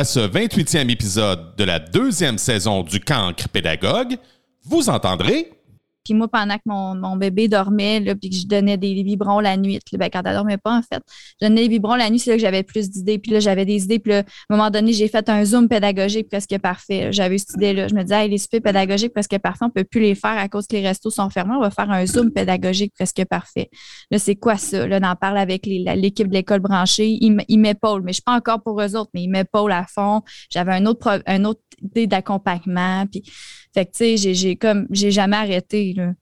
à ce 28e épisode de la deuxième saison du Cancre Pédagogue, vous entendrez puis moi, pendant que mon, mon bébé dormait, là, puis que je donnais des vibrons la nuit, là, ben, quand elle dormait pas, en fait, je donnais des vibrons la nuit, c'est là que j'avais plus d'idées. Puis là, j'avais des idées. Puis là, à un moment donné, j'ai fait un zoom pédagogique presque parfait. J'avais cette idée-là. Je me disais, hey, les soupers pédagogiques presque parfaits, on peut plus les faire à cause que les restos sont fermés. On va faire un zoom pédagogique presque parfait. Là, c'est quoi ça? Là, on en parle avec l'équipe de l'école branchée. Ils m'épaulent, mais je suis pas encore pour eux autres, mais ils m'épaulent à fond. J'avais un autre, un autre idée d'accompagnement. Puis, fait que, tu sais, j'ai comme, j'ai jamais arrêté, là.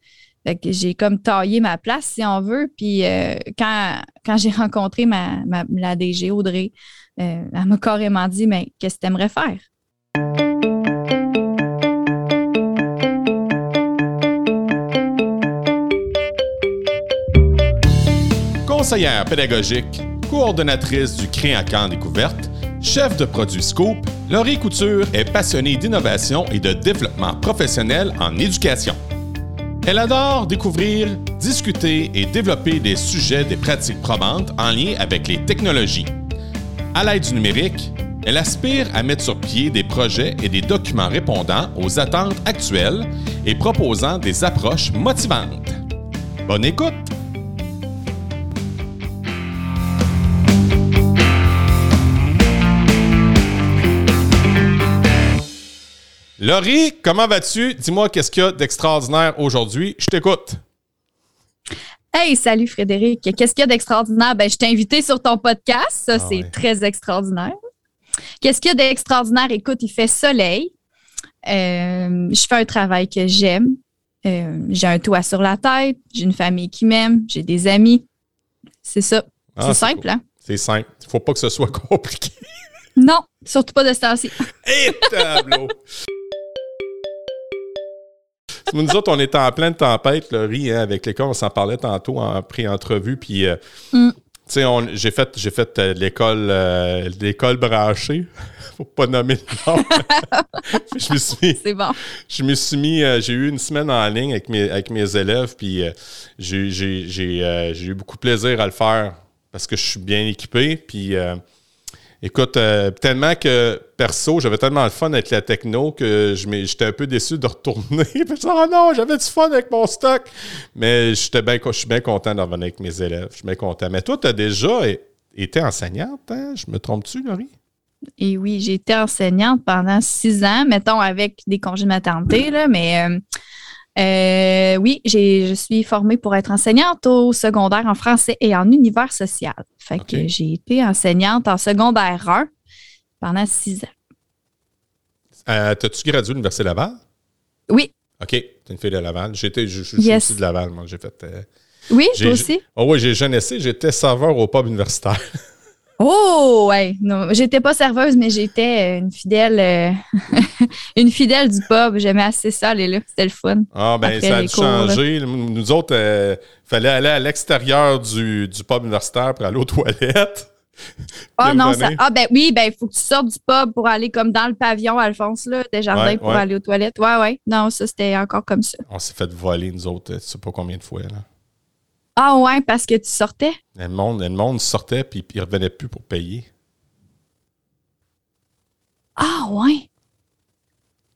Fait que j'ai comme taillé ma place, si on veut. Puis euh, quand, quand j'ai rencontré ma, la DG Audrey, euh, elle m'a carrément dit Mais qu'est-ce que tu aimerais faire? Conseillère pédagogique, coordonnatrice du Créacan Découverte, chef de produit Scoop, Laurie Couture est passionnée d'innovation et de développement professionnel en éducation. Elle adore découvrir, discuter et développer des sujets des pratiques probantes en lien avec les technologies. À l'aide du numérique, elle aspire à mettre sur pied des projets et des documents répondant aux attentes actuelles et proposant des approches motivantes. Bonne écoute! Laurie, comment vas-tu? Dis-moi qu'est-ce qu'il y a d'extraordinaire aujourd'hui? Je t'écoute. Hey, salut Frédéric. Qu'est-ce qu'il y a d'extraordinaire? Ben, je t'ai invité sur ton podcast. Ça, ah c'est très extraordinaire. Qu'est-ce qu'il y a d'extraordinaire? Écoute, il fait soleil. Euh, je fais un travail que j'aime. Euh, j'ai un toit sur la tête. J'ai une famille qui m'aime. J'ai des amis. C'est ça. Ah, c'est simple, hein? C'est simple. Il ne faut pas que ce soit compliqué. Non, surtout pas de ce temps-ci. Et tableau! nous autres, on était en pleine tempête, le riz, hein, avec l'école. On s'en parlait tantôt en pré-entrevue. Puis, euh, mm. tu sais, j'ai fait, j'ai fait euh, l'école, euh, l'école branchée. Faut pas nommer le nom. je me suis. C'est bon. Je me suis mis. j'ai eu une semaine en ligne avec mes, avec mes élèves. Puis, j'ai, j'ai, eu beaucoup de plaisir à le faire parce que je suis bien équipé. Puis, Écoute, euh, tellement que perso, j'avais tellement le fun avec la techno que j'étais un peu déçu de retourner. je oh non, j'avais du fun avec mon stock. Mais je suis bien content de revenir avec mes élèves. Je suis bien content. Mais toi, tu as déjà été enseignante, hein? Je me trompe-tu, Laurie? Et oui, j'ai été enseignante pendant six ans, mettons avec des congés de là, mais euh, euh, oui, je suis formée pour être enseignante au secondaire en français et en univers social. Fait que j'ai été enseignante en secondaire 1 pendant six ans. Euh, T'as-tu gradué à l'Université Laval? Oui. OK, t'es une fille de Laval. J'étais, je, suis aussi de Laval, moi. J'ai fait. Euh, oui, toi aussi? Oh oui, j'ai jeunessé, j'étais serveur au pub universitaire. Oh, ouais. Non, j'étais pas serveuse, mais j'étais une fidèle, euh, une fidèle du pub. J'aimais assez ça, aller là. C'était le fun. Ah, ben, ça a dû changer. Nous autres, il euh, fallait aller à l'extérieur du, du, pub universitaire pour aller aux toilettes. Ah, non, ça. Ah, ben oui, ben, il faut que tu sortes du pub pour aller comme dans le pavillon, Alphonse, là, des jardins pour aller aux toilettes. Ouais, ouais. Non, ça, c'était encore comme ça. On s'est fait voler, nous autres, tu sais pas combien de fois, là. Ah ouais, parce que tu sortais? Le monde, le monde sortait puis il revenait plus pour payer. Ah ouais?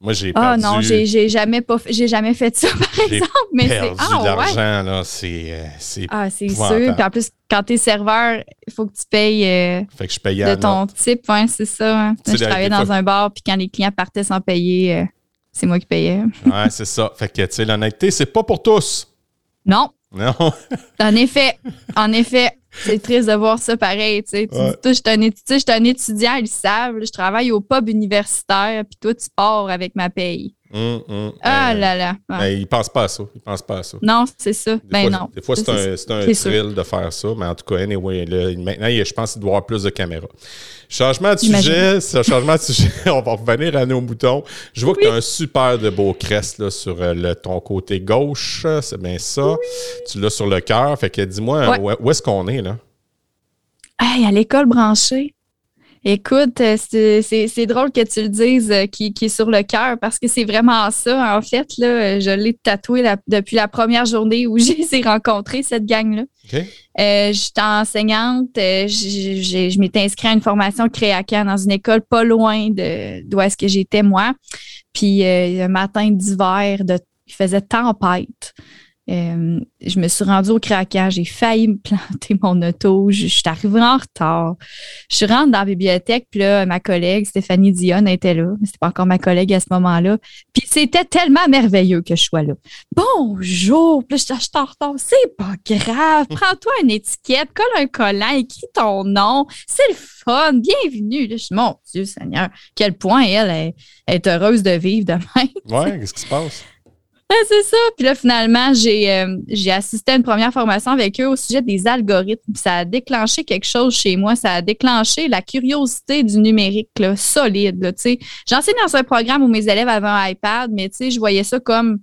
Moi, j'ai Ah non, j'ai jamais, pas, jamais fait ça, par exemple. Mais perdu ah, de l'argent, là. C'est euh, Ah, c'est sûr. Puis en plus, quand tu es serveur, il faut que tu payes euh, fait que je payais de ton type. C'est ça. Hein. je travaillais dans un bar, puis quand les clients partaient sans payer, euh, c'est moi qui payais. ouais, c'est ça. Fait que, tu sais, l'honnêteté, c'est pas pour tous. Non. Non. en effet, en effet, c'est triste de voir ça pareil. Tu sais, je suis un, étudiant, ils savent. je travaille au pub universitaire, puis toi, tu pars avec ma paye. Hum, hum. ah là là. Ben, ils pensent pas à ça. Ils pensent pas à ça. Non, c'est ça. Des ben fois, non. Des fois, c'est un, un thrill de faire ça. Mais en tout cas, anyway, maintenant, je pense qu'il doit y avoir plus de caméras. Changement de sujet, changement de sujet, on va revenir à nos boutons. Je vois que tu as un super de beau crest là, sur euh, le, ton côté gauche, c'est bien ça. Tu l'as sur le cœur. Fait que dis-moi, où, est-ce qu'on est là? Hey, à l'école branchée. Écoute, euh, c'est drôle que tu le dises euh, qui, est sur le cœur parce que c'est vraiment ça. En fait, là, je l'ai tatoué depuis la première journée où j'ai rencontré cette gang-là. Euh, j'étais enseignante, je m'étais inscrite à une formation créacan dans une école pas loin d'où est-ce que j'étais moi. Puis un matin d'hiver, il faisait tempête. Euh, je me suis rendue au craquage, j'ai failli me planter mon auto, je, suis arrivée en retard. Je rentre dans la bibliothèque, puis là, ma collègue Stéphanie Dionne était là, mais c'était pas encore ma collègue à ce moment-là. Puis c'était tellement merveilleux que je sois là. Bonjour, puis je suis en retard, c'est pas grave, prends-toi une étiquette, colle un collant, écris ton nom, c'est le fun, bienvenue. je suis, mon Dieu Seigneur, quel point elle est, est heureuse de vivre demain. Ouais, qu'est-ce qui se passe? C'est ça. Puis là, finalement, euh, j'ai assisté à une première formation avec eux au sujet des algorithmes. ça a déclenché quelque chose chez moi. Ça a déclenché la curiosité du numérique là, solide. J'enseigne dans un programme où mes élèves avaient un iPad, mais je voyais ça comme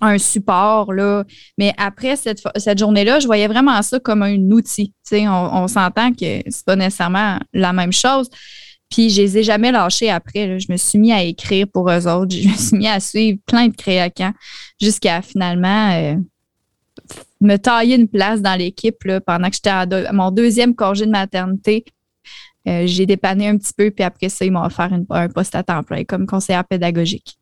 un support. Là. Mais après cette, cette journée-là, je voyais vraiment ça comme un outil. On, on s'entend que c'est pas nécessairement la même chose. Puis je les ai jamais lâchés après. Je me suis mis à écrire pour eux autres. Je me suis mis à suivre plein de créacans jusqu'à finalement euh, me tailler une place dans l'équipe pendant que j'étais à, mon deuxième congé de maternité. Euh, j'ai dépanné un petit peu, puis après ça, ils m'ont offert un poste à temps plein comme conseillère pédagogique.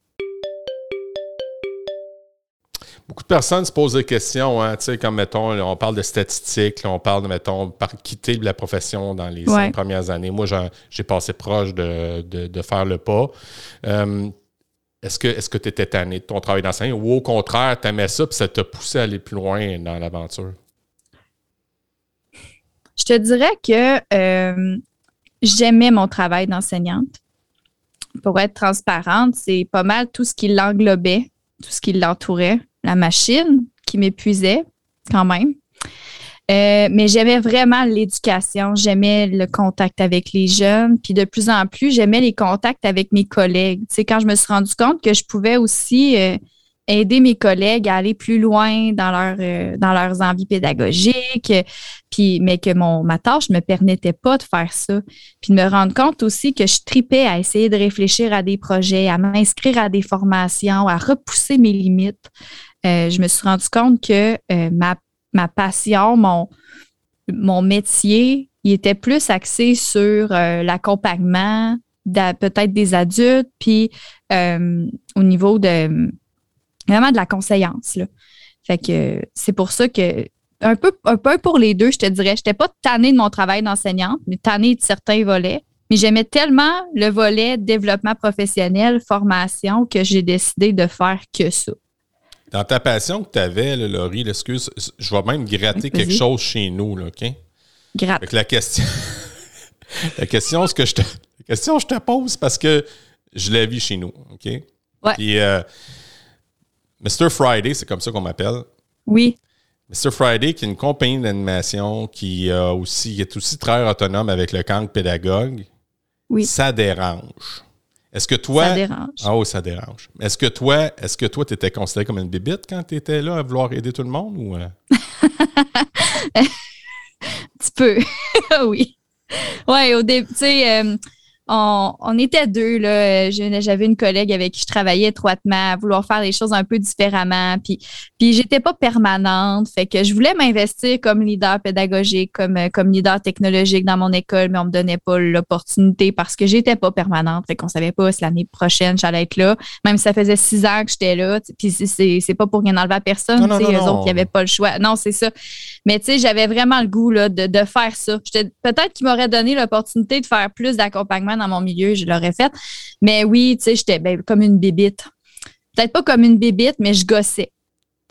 Beaucoup de personnes se posent des questions, hein, comme mettons, on parle de statistiques, on parle de, mettons, par quitter la profession dans les cinq premières années. Moi, j'ai passé proche de, faire le pas. Euh, est-ce que tu étais tanné de ton travail d'enseignant ou au contraire, tu aimais ça et ça t'a poussé à aller plus loin dans l'aventure? Je te dirais que euh, j'aimais mon travail d'enseignante. Pour être transparente, c'est pas mal tout ce qui l'englobait, tout ce qui l'entourait la machine qui m'épuisait quand même. Euh, mais j'aimais vraiment l'éducation, j'aimais le contact avec les jeunes, puis de plus en plus, j'aimais les contacts avec mes collègues. Tu sais, quand je me suis rendu compte que je pouvais aussi euh, aider mes collègues à aller plus loin dans, leur, euh, dans leurs envies pédagogiques, puis, mais que mon, ma tâche ne me permettait pas de faire ça. Puis de me rendre compte aussi que je tripais à essayer de réfléchir à des projets, à m'inscrire à des formations, à repousser mes limites. Euh, je me suis rendu compte que euh, ma, passion, mon, mon métier, il était plus axé sur euh, l'accompagnement peut-être des adultes, puis au niveau de vraiment de la conseillance. Là. Fait que c'est pour ça que un peu, un peu pour les deux, je te dirais, je n'étais pas tannée de mon travail d'enseignante, mais tannée de certains volets. Mais j'aimais tellement le volet développement professionnel, formation, que j'ai décidé de faire que ça. Dans ta passion que tu avais, Laurie, excuse, je vais même gratter quelque chose chez nous, là, OK? Gratte. la question, la question, ce que je te, la question, je te pose parce que je la vis chez nous, OK? Ouais. Puis, euh, Mr. Friday, c'est comme ça qu'on m'appelle. Oui. Mr. Friday, qui est une compagnie d'animation qui, aussi, est aussi très autonome avec le camp pédagogue. Oui. Ça dérange. Est-ce que toi. Ça dérange. Ah oui, ça dérange. Est-ce que toi, est-ce que toi, tu étais considéré comme une bébite quand tu étais là à vouloir aider tout le monde ou. Euh? Un petit peu. oui. Ouais, au début, tu sais, euh, on, était deux. Là. J'avais une collègue avec qui je travaillais étroitement à vouloir faire les choses un peu différemment. Puis, puis j'étais pas permanente. Fait que je voulais m'investir comme leader pédagogique, comme, comme leader technologique dans mon école, mais on me donnait pas l'opportunité parce que j'étais pas permanente. Fait qu'on savait pas si l'année prochaine j'allais être là. Même si ça faisait six ans que j'étais là. Puis c'est pas pour rien enlever à personne. Non, non, non, eux autres qui n'avaient pas le choix. Non, c'est ça. Mais tu sais, j'avais vraiment le goût là, de, de faire ça. Peut-être qu'ils m'auraient donné l'opportunité de faire plus d'accompagnement dans mon milieu, je l'aurais fait. Mais oui, tu sais, j'étais ben, comme une bébite. Peut-être pas comme une bébite, mais je gossais.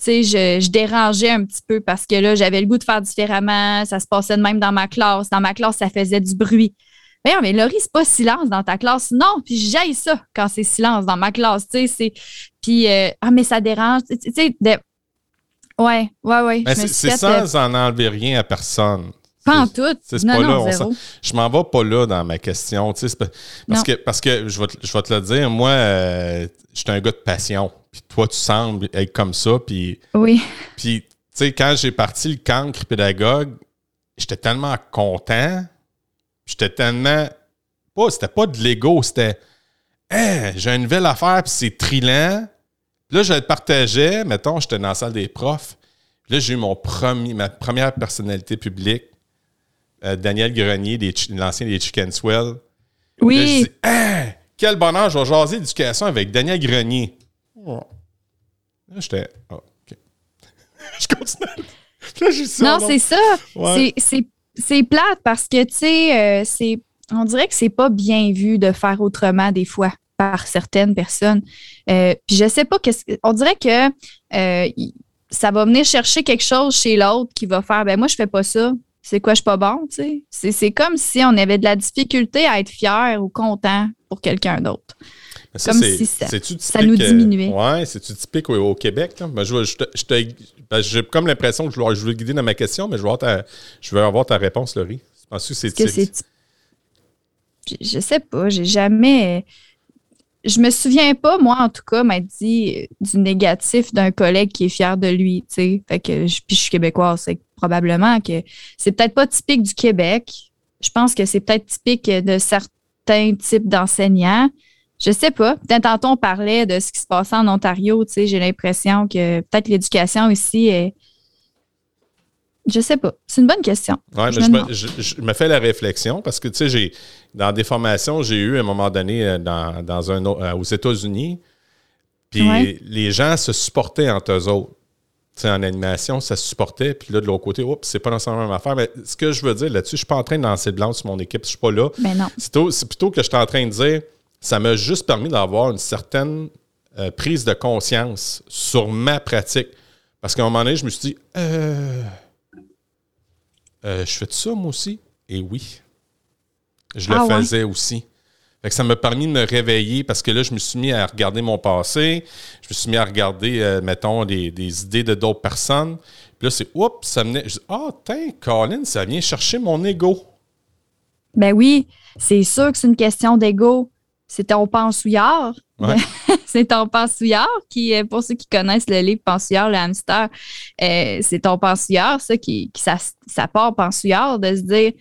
Tu sais, je, dérangeais un petit peu parce que là, j'avais le goût de faire différemment. Ça se passait de même dans ma classe. Dans ma classe, ça faisait du bruit. Mais, mais Laurie, c'est pas silence dans ta classe. Non, puis j'aille ça quand c'est silence dans ma classe. Tu sais, c'est. Puis, euh, ah, mais ça dérange. Tu sais, de... ouais, ouais, ouais. c'est sans en enlever rien à personne. Pas en tout. Non, non, je m'en vais pas là dans ma question. Parce que, parce que je, vais te, je vais te le dire, moi, euh, je suis un gars de passion. Puis toi, tu sembles être comme ça. Puis, oui. Puis, tu sais, quand j'ai parti le cancre pédagogue, j'étais tellement content. J'étais tellement pas, c'était pas de l'ego, c'était hey, j'ai une nouvelle affaire, puis c'est trillant. Puis là, je le partageais, mettons, j'étais dans la salle des profs. Puis là, j'ai eu mon premier, ma première personnalité publique, euh, Daniel Grenier, l'ancien des Chicken Swell. Oui. Là, je dis, hey, quel bonheur, je vais jaser d'éducation avec Daniel Grenier. Là, j'étais, oh, OK. je continue. non, c'est ça. C'est plate parce que, tu sais, euh, c'est on dirait que c'est pas bien vu de faire autrement des fois par certaines personnes. Euh, puis je sais pas qu'est-ce on dirait que euh, ça va venir chercher quelque chose chez l'autre qui va faire ben moi je fais pas ça. C'est quoi je suis pas bon, tu sais? C'est comme si on avait de la difficulté à être fier ou content pour quelqu'un d'autre. Comme si ça, ça nous diminuait. Oui, c'est-tu typique au, Québec? Ben, ben, j'ai comme l'impression que je veux, je veux guider dans ma question, mais je veux avoir ta, je avoir ta réponse, Laurie. Penses-tu que c'est typique? je sais pas, j'ai jamais. Je me souviens pas, moi, en tout cas, m'a dit du négatif d'un collègue qui est fier de lui, tu sais. Fait que, puis je suis québécoise, c'est probablement que c'est peut-être pas typique du Québec. Je pense que c'est peut-être typique de certains types d'enseignants. Je sais pas. Peut-être tantôt, on parlait de ce qui se passait en Ontario, tu sais. J'ai l'impression que peut-être l'éducation ici est, je sais pas. C'est une bonne question. Ouais, je, me, je, me, fais la réflexion parce que, tu sais, j'ai dans des formations, j'ai eu à un moment donné euh, dans, dans un, euh, aux États-Unis, puis les gens se supportaient entre eux autres. En animation, ça se supportait, puis là, de l'autre côté, oups, c'est pas nécessairement la même affaire. Mais ce que je veux dire là-dessus, je suis pas en train de lancer le blanc sur mon équipe, je suis pas là. Mais non. C'est plutôt, que je suis en train de dire, ça m'a juste permis d'avoir une certaine euh, prise de conscience sur ma pratique. Parce qu'à un moment donné, je me suis dit, euh, euh, je fais ça, moi aussi? Et oui. Je le ah faisais aussi. Fait que ça m'a permis de me réveiller parce que là, je me suis mis à regarder mon passé. Je me suis mis à regarder, euh, mettons, des, idées de d'autres personnes. Puis là, c'est, oups, ça venait. Je dis, ah, oh, tiens, Colin, ça vient chercher mon ego. Ben oui, c'est sûr que c'est une question d'ego. C'est ton pensouillard. c'est ton pensouillard qui, euh, pour ceux qui connaissent le livre Pensouillard, le hamster, euh, c'est ton pensouillard, ça, qui, ça, ça, part pensouillard de se dire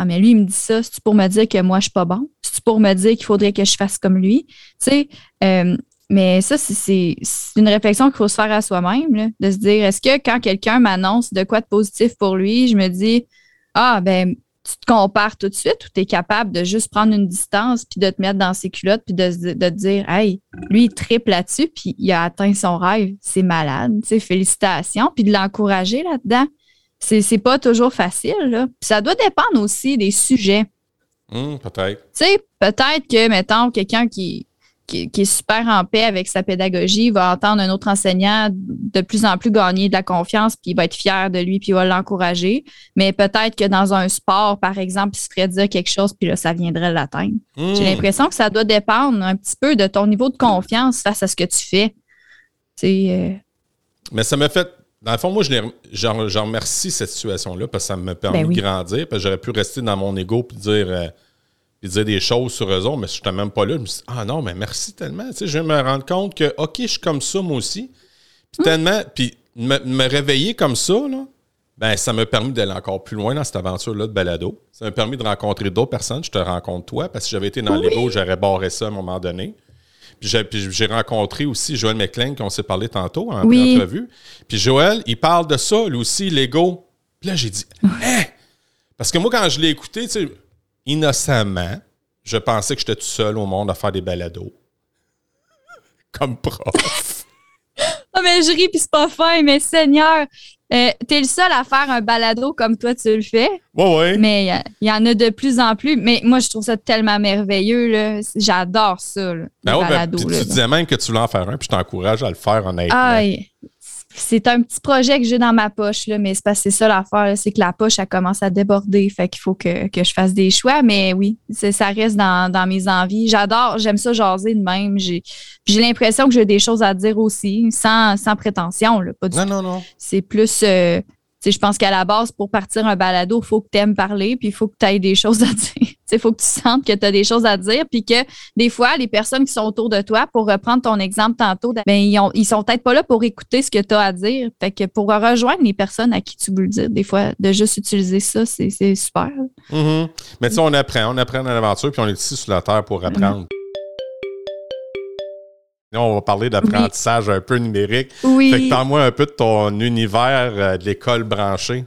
Ah, mais lui, il me dit ça, c'est pour me dire que moi, je suis pas bon? C'est pour me dire qu'il faudrait que je fasse comme lui? Tu sais, euh, mais ça, c'est une réflexion qu'il faut se faire à soi-même, de se dire est-ce que quand quelqu'un m'annonce de quoi de positif pour lui, je me dis Ah, ben, tu te compares tout de suite ou tu es capable de juste prendre une distance puis de te mettre dans ses culottes puis de, te dire Hey, lui, il triple là-dessus puis il a atteint son rêve. C'est malade. Félicitations. Puis de l'encourager là-dedans. C'est pas toujours facile. Là. Puis ça doit dépendre aussi des sujets. Hum, peut-être. Tu sais, peut-être que, mettons, quelqu'un qui, qui, est super en paix avec sa pédagogie, va entendre un autre enseignant de plus en plus gagner de la confiance, puis il va être fier de lui, puis il va l'encourager. Mais peut-être que dans un sport, par exemple, il se ferait dire quelque chose, puis là, ça viendrait l'atteindre. J'ai hmm. l'impression que ça doit dépendre un petit peu de ton niveau de confiance face à ce que tu fais. Euh... Mais ça m'a fait. Dans le fond, moi, je remercie cette situation-là parce que ça me permet ben de grandir. Parce que j'aurais pu rester dans mon ego et dire. Euh, des choses sur eux autres, mais je n'étais même pas là. Je me suis dit, ah non, mais merci tellement. Tu sais, je vais me rendre compte que, OK, je suis comme ça, moi aussi. Puis tellement, puis me, réveiller comme ça, là, ben, ça m'a permis d'aller encore plus loin dans cette aventure-là de balado. Ça m'a permis de rencontrer d'autres personnes. Je te rencontre toi, parce que j'avais été dans beaux, j'aurais barré ça à un moment donné. Puis j'ai rencontré aussi Joël McLean, qu'on s'est parlé tantôt en entrevue. Puis Joël, il parle de ça, lui aussi, l'ego. Puis là, j'ai dit, hé! Parce que moi, quand je l'ai écouté, tu sais, innocemment, je pensais que j'étais tout seul au monde à faire des balados. Comme prof. non, mais je ris, puis c'est pas fin, mais Seigneur, euh, t'es le seul à faire un balado comme toi, tu le fais. Oui, oui. Mais il y, en a de plus en plus. Mais moi, je trouve ça tellement merveilleux. J'adore ça. Là, ben ben, tu disais même que tu voulais en faire un, puis je t'encourage à le faire honnêtement. Aïe c'est un petit projet que j'ai dans ma poche, là, mais c'est pas c'est ça l'affaire, c'est que la poche, elle commence à déborder. Fait qu'il faut que, je fasse des choix. Mais oui, ça reste dans, mes envies. J'adore, j'aime ça jaser de même. J'ai l'impression que j'ai des choses à dire aussi, sans, sans prétention. Là, pas du non, non, non. C'est plus. Euh, je pense qu'à la base, pour partir un balado, il faut que tu aimes parler, puis il faut que tu aies des choses à dire. Il faut que tu sentes que tu as des choses à dire, puis que des fois, les personnes qui sont autour de toi, pour reprendre ton exemple tantôt, ben, ils, ont, ils sont peut-être pas là pour écouter ce que tu as à dire. Fait que pour rejoindre les personnes à qui tu veux le dire, des fois, de juste utiliser ça, c'est super. Mm-hmm. Mais tu sais, on apprend, on apprend dans l'aventure, puis on est ici sur la Terre pour apprendre. On va parler d'apprentissage un peu numérique. Oui. Fait que parle-moi un peu de ton univers euh, de l'école branchée.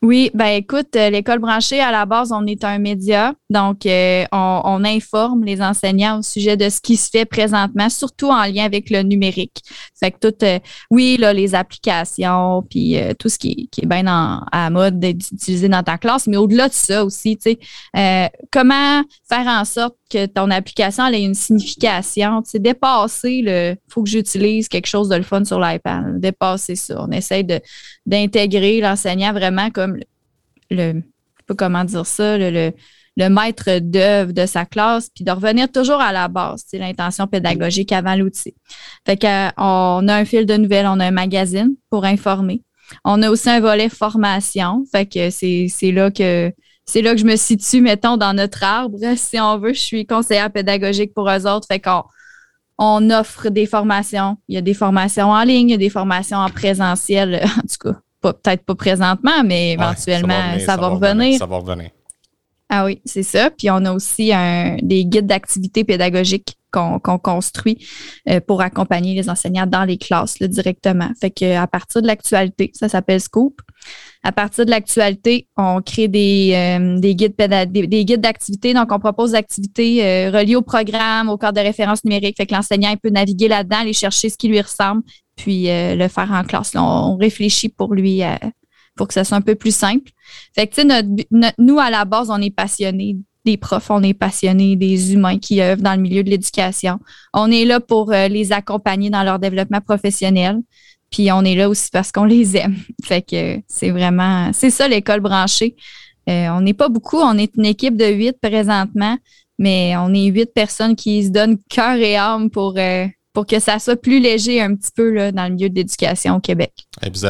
Oui, ben écoute, euh, l'école branchée, à la base, on est un média, donc euh, on, informe les enseignants au sujet de ce qui se fait présentement, surtout en lien avec le numérique. Fait que tout, oui, là, les applications, puis tout ce qui, qui est bien en, à mode d'être utilisé dans ta classe, mais au-delà de ça aussi, tu sais, comment faire en sorte que ton application ait une signification, sais, dépasser le faut que j'utilise quelque chose de le fun sur l'iPad, dépasser ça. On essaie de d'intégrer l'enseignant vraiment comme le, sais pas comment dire ça, le, le, maître d'œuvre de sa classe, puis de revenir toujours à la base, c'est l'intention pédagogique avant l'outil. Fait qu'on a un fil de nouvelles, on a un magazine pour informer. On a aussi un volet formation. Fait que c'est là que c'est là que je me situe, mettons, dans notre arbre. Si on veut, je suis conseillère pédagogique pour eux autres. Fait qu'on on offre des formations. Il y a des formations en ligne, il y a des formations en présentiel. En tout cas, peut-être pas présentement, mais éventuellement, ça, va revenir, ça va revenir. Ah oui, c'est ça. Puis on a aussi un, des guides d'activités pédagogiques qu'on construit euh, pour accompagner les enseignants dans les classes directement. Fait qu'à partir de l'actualité, ça s'appelle Scoop. À partir de l'actualité, on crée des, euh, des guides des, guides d'activité. Donc, on propose des activités euh, reliées au programme, au cadre de référence numérique. Fait que l'enseignant peut naviguer là-dedans, aller chercher ce qui lui ressemble, puis euh, le faire en classe. on, réfléchit pour lui pour que ça soit un peu plus simple. Fait que, tu sais, nous, à la base, on est passionnés des profs, on est passionnés des humains qui œuvrent dans le milieu de l'éducation. On est là pour les accompagner dans leur développement professionnel. Puis on est là aussi parce qu'on les aime. Fait que c'est vraiment, c'est ça l'école branchée. Euh, on n'est pas beaucoup, on est une équipe de huit présentement, mais on est huit personnes qui se donnent cœur et âme pour, euh, pour que ça soit plus léger un petit peu là, dans le milieu de l'éducation au Québec.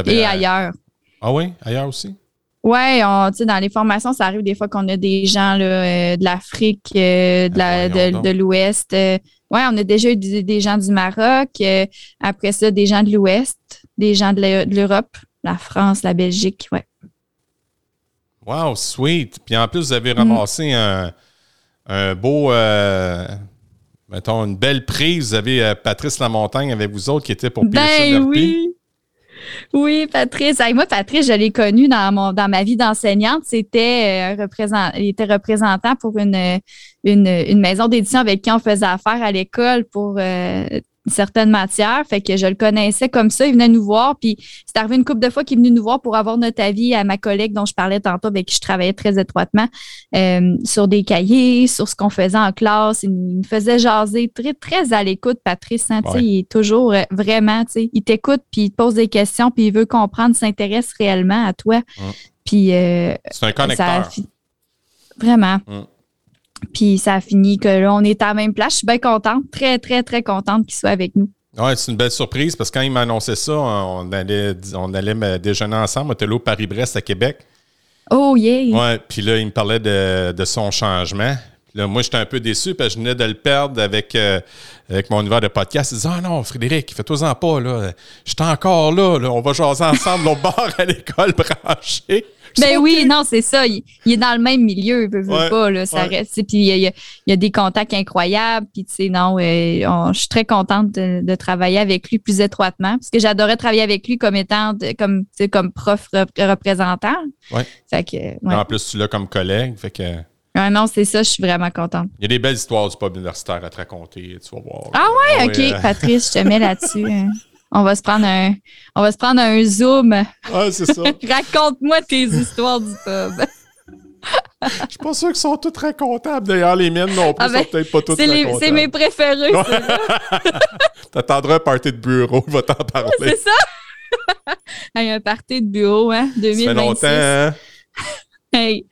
Et, ailleurs. Ah oui, ailleurs aussi? Oui, dans les formations, ça arrive des fois qu'on a des gens là, euh, de l'Afrique, de, la, de, l'Ouest. Oui, on a déjà eu des, gens du Maroc, après ça, des gens de l'Ouest des gens de l'Europe, la France, la Belgique, ouais. Wow, sweet. Puis en plus, vous avez ramassé un, beau, euh, mettons, une belle prise. Vous avez euh, Patrice Lamontagne avec vous autres qui était pour Ben oui! Oui, Patrice. moi, Patrice, je l'ai connu dans, mon, dans ma vie d'enseignante. C'était euh, représentant, il était représentant pour une, une, maison d'édition avec qui on faisait affaire à l'école pour certaines matières. Fait que je le connaissais comme ça. Il venait nous voir. Puis c'est arrivé une couple de fois qu'il est venu nous voir pour avoir notre avis à ma collègue dont je parlais tantôt, avec qui je travaillais très étroitement, euh, sur des cahiers, sur ce qu'on faisait en classe. Il nous faisait jaser très, très à l'écoute, Patrice. Hein, Il est toujours euh, vraiment, il t'écoute, puis il te pose des questions, puis il veut comprendre, s'intéresse réellement à toi. Puis euh, c'est un connecteur. vraiment. Puis ça a fini que là, on est à la même place. Je suis bien contente, très, très, très contente qu'il soit avec nous. Oui, c'est une belle surprise parce que quand il m'a annoncé ça, on allait, on allait déjeuner ensemble. Au Paris-Brest à Québec. Oh, yeah! Oui, puis là, il me parlait de, de son changement. Là, moi, j'étais un peu déçu parce que je venais de le perdre avec, euh, avec mon univers de podcast. Il disait Ah non, Frédéric, fais-toi-en pas. Là. J'étais encore là, là, On va jaser ensemble au bar à l'école branchée. Ben oui, non, c'est ça. Il, est dans le même milieu, il veut, pas. Là, ça reste. Puis il y, a, il y, a, des contacts incroyables. Puis tu sais, non, euh, je suis très contente de, travailler avec lui plus étroitement. Parce que j'adorais travailler avec lui comme étant comme, comme prof représentant. Ouais. Fait que, En plus, tu l'as comme collègue. Fait que. Ah non, c'est ça, je suis vraiment contente. Il y a des belles histoires du pub universitaire à te raconter, tu vas voir. Ah ouais, ah ok, Patrice, je te mets là-dessus. Hein. On va se prendre un, on va se prendre un zoom. Ah, c'est ça. Raconte-moi tes histoires du pub. Je suis pas sûr qu'ils sont tous très comptables. D'ailleurs, les miennes non plus ah ben, sont peut-être pas toutes très C'est mes préférés, T'attendras un party de bureau, il va t'en parler. C'est ça? un party de bureau, hein, 2026. Ça fait longtemps, hein? Ben,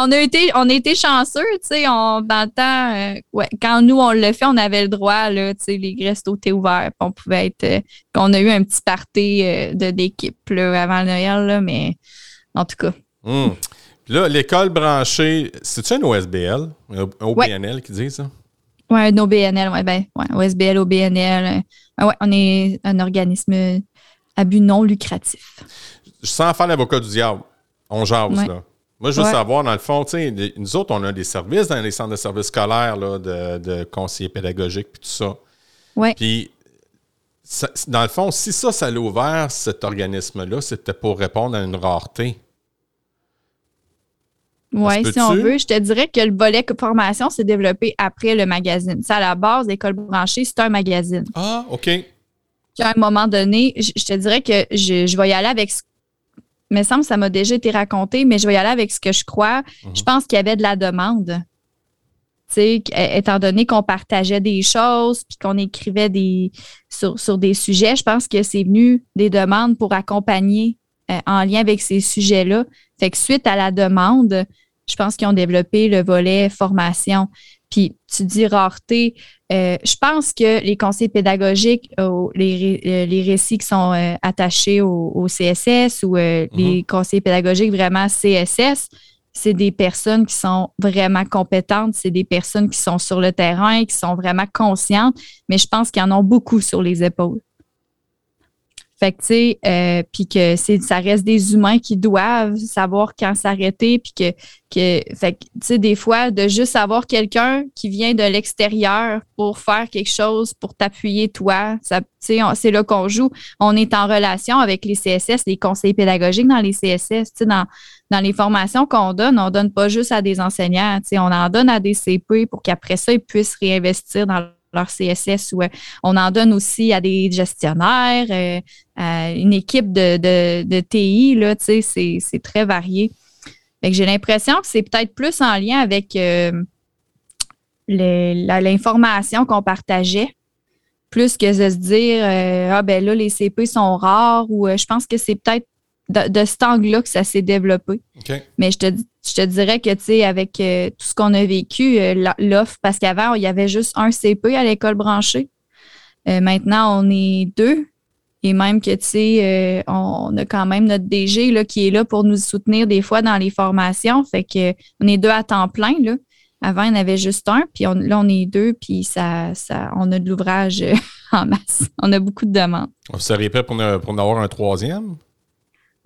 on a été, on a été chanceux, tu sais, dans le temps, euh, ouais, quand nous, on le fait, on avait le droit, là, tu sais, les restos étaient ouverts, on pouvait être, euh, on a eu un petit party euh, de d'équipe, avant Noël, là, mais en tout cas. Hmm. Là, l'école branchée, c'est-tu un OSBL, un OBNL qui dit ça? Oui, un OBNL, oui, ben, ouais, OSBL, OBNL, ouais, on est un organisme à but non lucratif. Sans faire l'avocat du diable, on jase, là. Moi, je veux savoir, dans le fond, nous autres, on a des services dans les centres de services scolaires là, de, de conseillers pédagogiques puis tout ça. Oui. Puis, dans le fond, si ça, ça l'a ouvert, cet organisme-là, c'était pour répondre à une rareté. Oui, si on veut. Je te dirais que le volet formation s'est développé après le magazine. C'est à la base, l'école branchée, c'est un magazine. Ah, OK. Puis à un moment donné, je, te dirais que je, je vais y aller avec ce me semble que ça m'a déjà été raconté, mais je vais y aller avec ce que je crois. Je mhm. pense qu'il y avait de la demande. étant donné qu'on partageait des choses puis qu'on écrivait des, sur, des sujets, je pense que c'est venu des demandes pour accompagner euh, en lien avec ces sujets-là. Fait que suite à la demande, je pense qu'ils ont développé le volet formation. Puis tu dis rareté, euh, je pense que les conseils pédagogiques, euh, les, récits qui sont euh, attachés au, CSS ou les mhm. conseils pédagogiques vraiment CSS, c'est des personnes qui sont vraiment compétentes, c'est des personnes qui sont sur le terrain, qui sont vraiment conscientes, mais je pense qu'ils en ont beaucoup sur les épaules. Euh, puis que ça reste des humains qui doivent savoir quand s'arrêter, puis que, que, des fois, de juste avoir quelqu'un qui vient de l'extérieur pour faire quelque chose, pour t'appuyer toi, ça, c'est là qu'on joue. On est en relation avec les CSS, les conseillers pédagogiques dans les CSS, tu sais, dans, dans les formations qu'on donne, on donne pas juste à des enseignants, tu sais, on en donne à des CP pour qu'après ça, ils puissent réinvestir dans leur CSS ou on en donne aussi à des gestionnaires, euh, à une équipe de, de, TI, là, tu sais, c'est très varié. j'ai l'impression que c'est peut-être plus en lien avec euh, l'information qu'on partageait, plus que de se dire euh, Ah ben là, les CP sont rares ou je pense que c'est peut-être de, cet angle-là que ça s'est développé. Mais je te, je te dirais que, tu sais, avec euh, tout ce qu'on a vécu, euh, l'offre, parce qu'avant, il y avait juste un CP à l'école branchée. Euh, maintenant, on est deux. Et même que, tu sais, on, a quand même notre DG là, qui est là pour nous soutenir des fois dans les formations. Fait que on est deux à temps plein. Là. Avant, il y en avait juste un, puis là, on est deux, puis ça, ça, on a de l'ouvrage en masse. On a beaucoup de demandes. Vous seriez prêt pour, pour en avoir un troisième?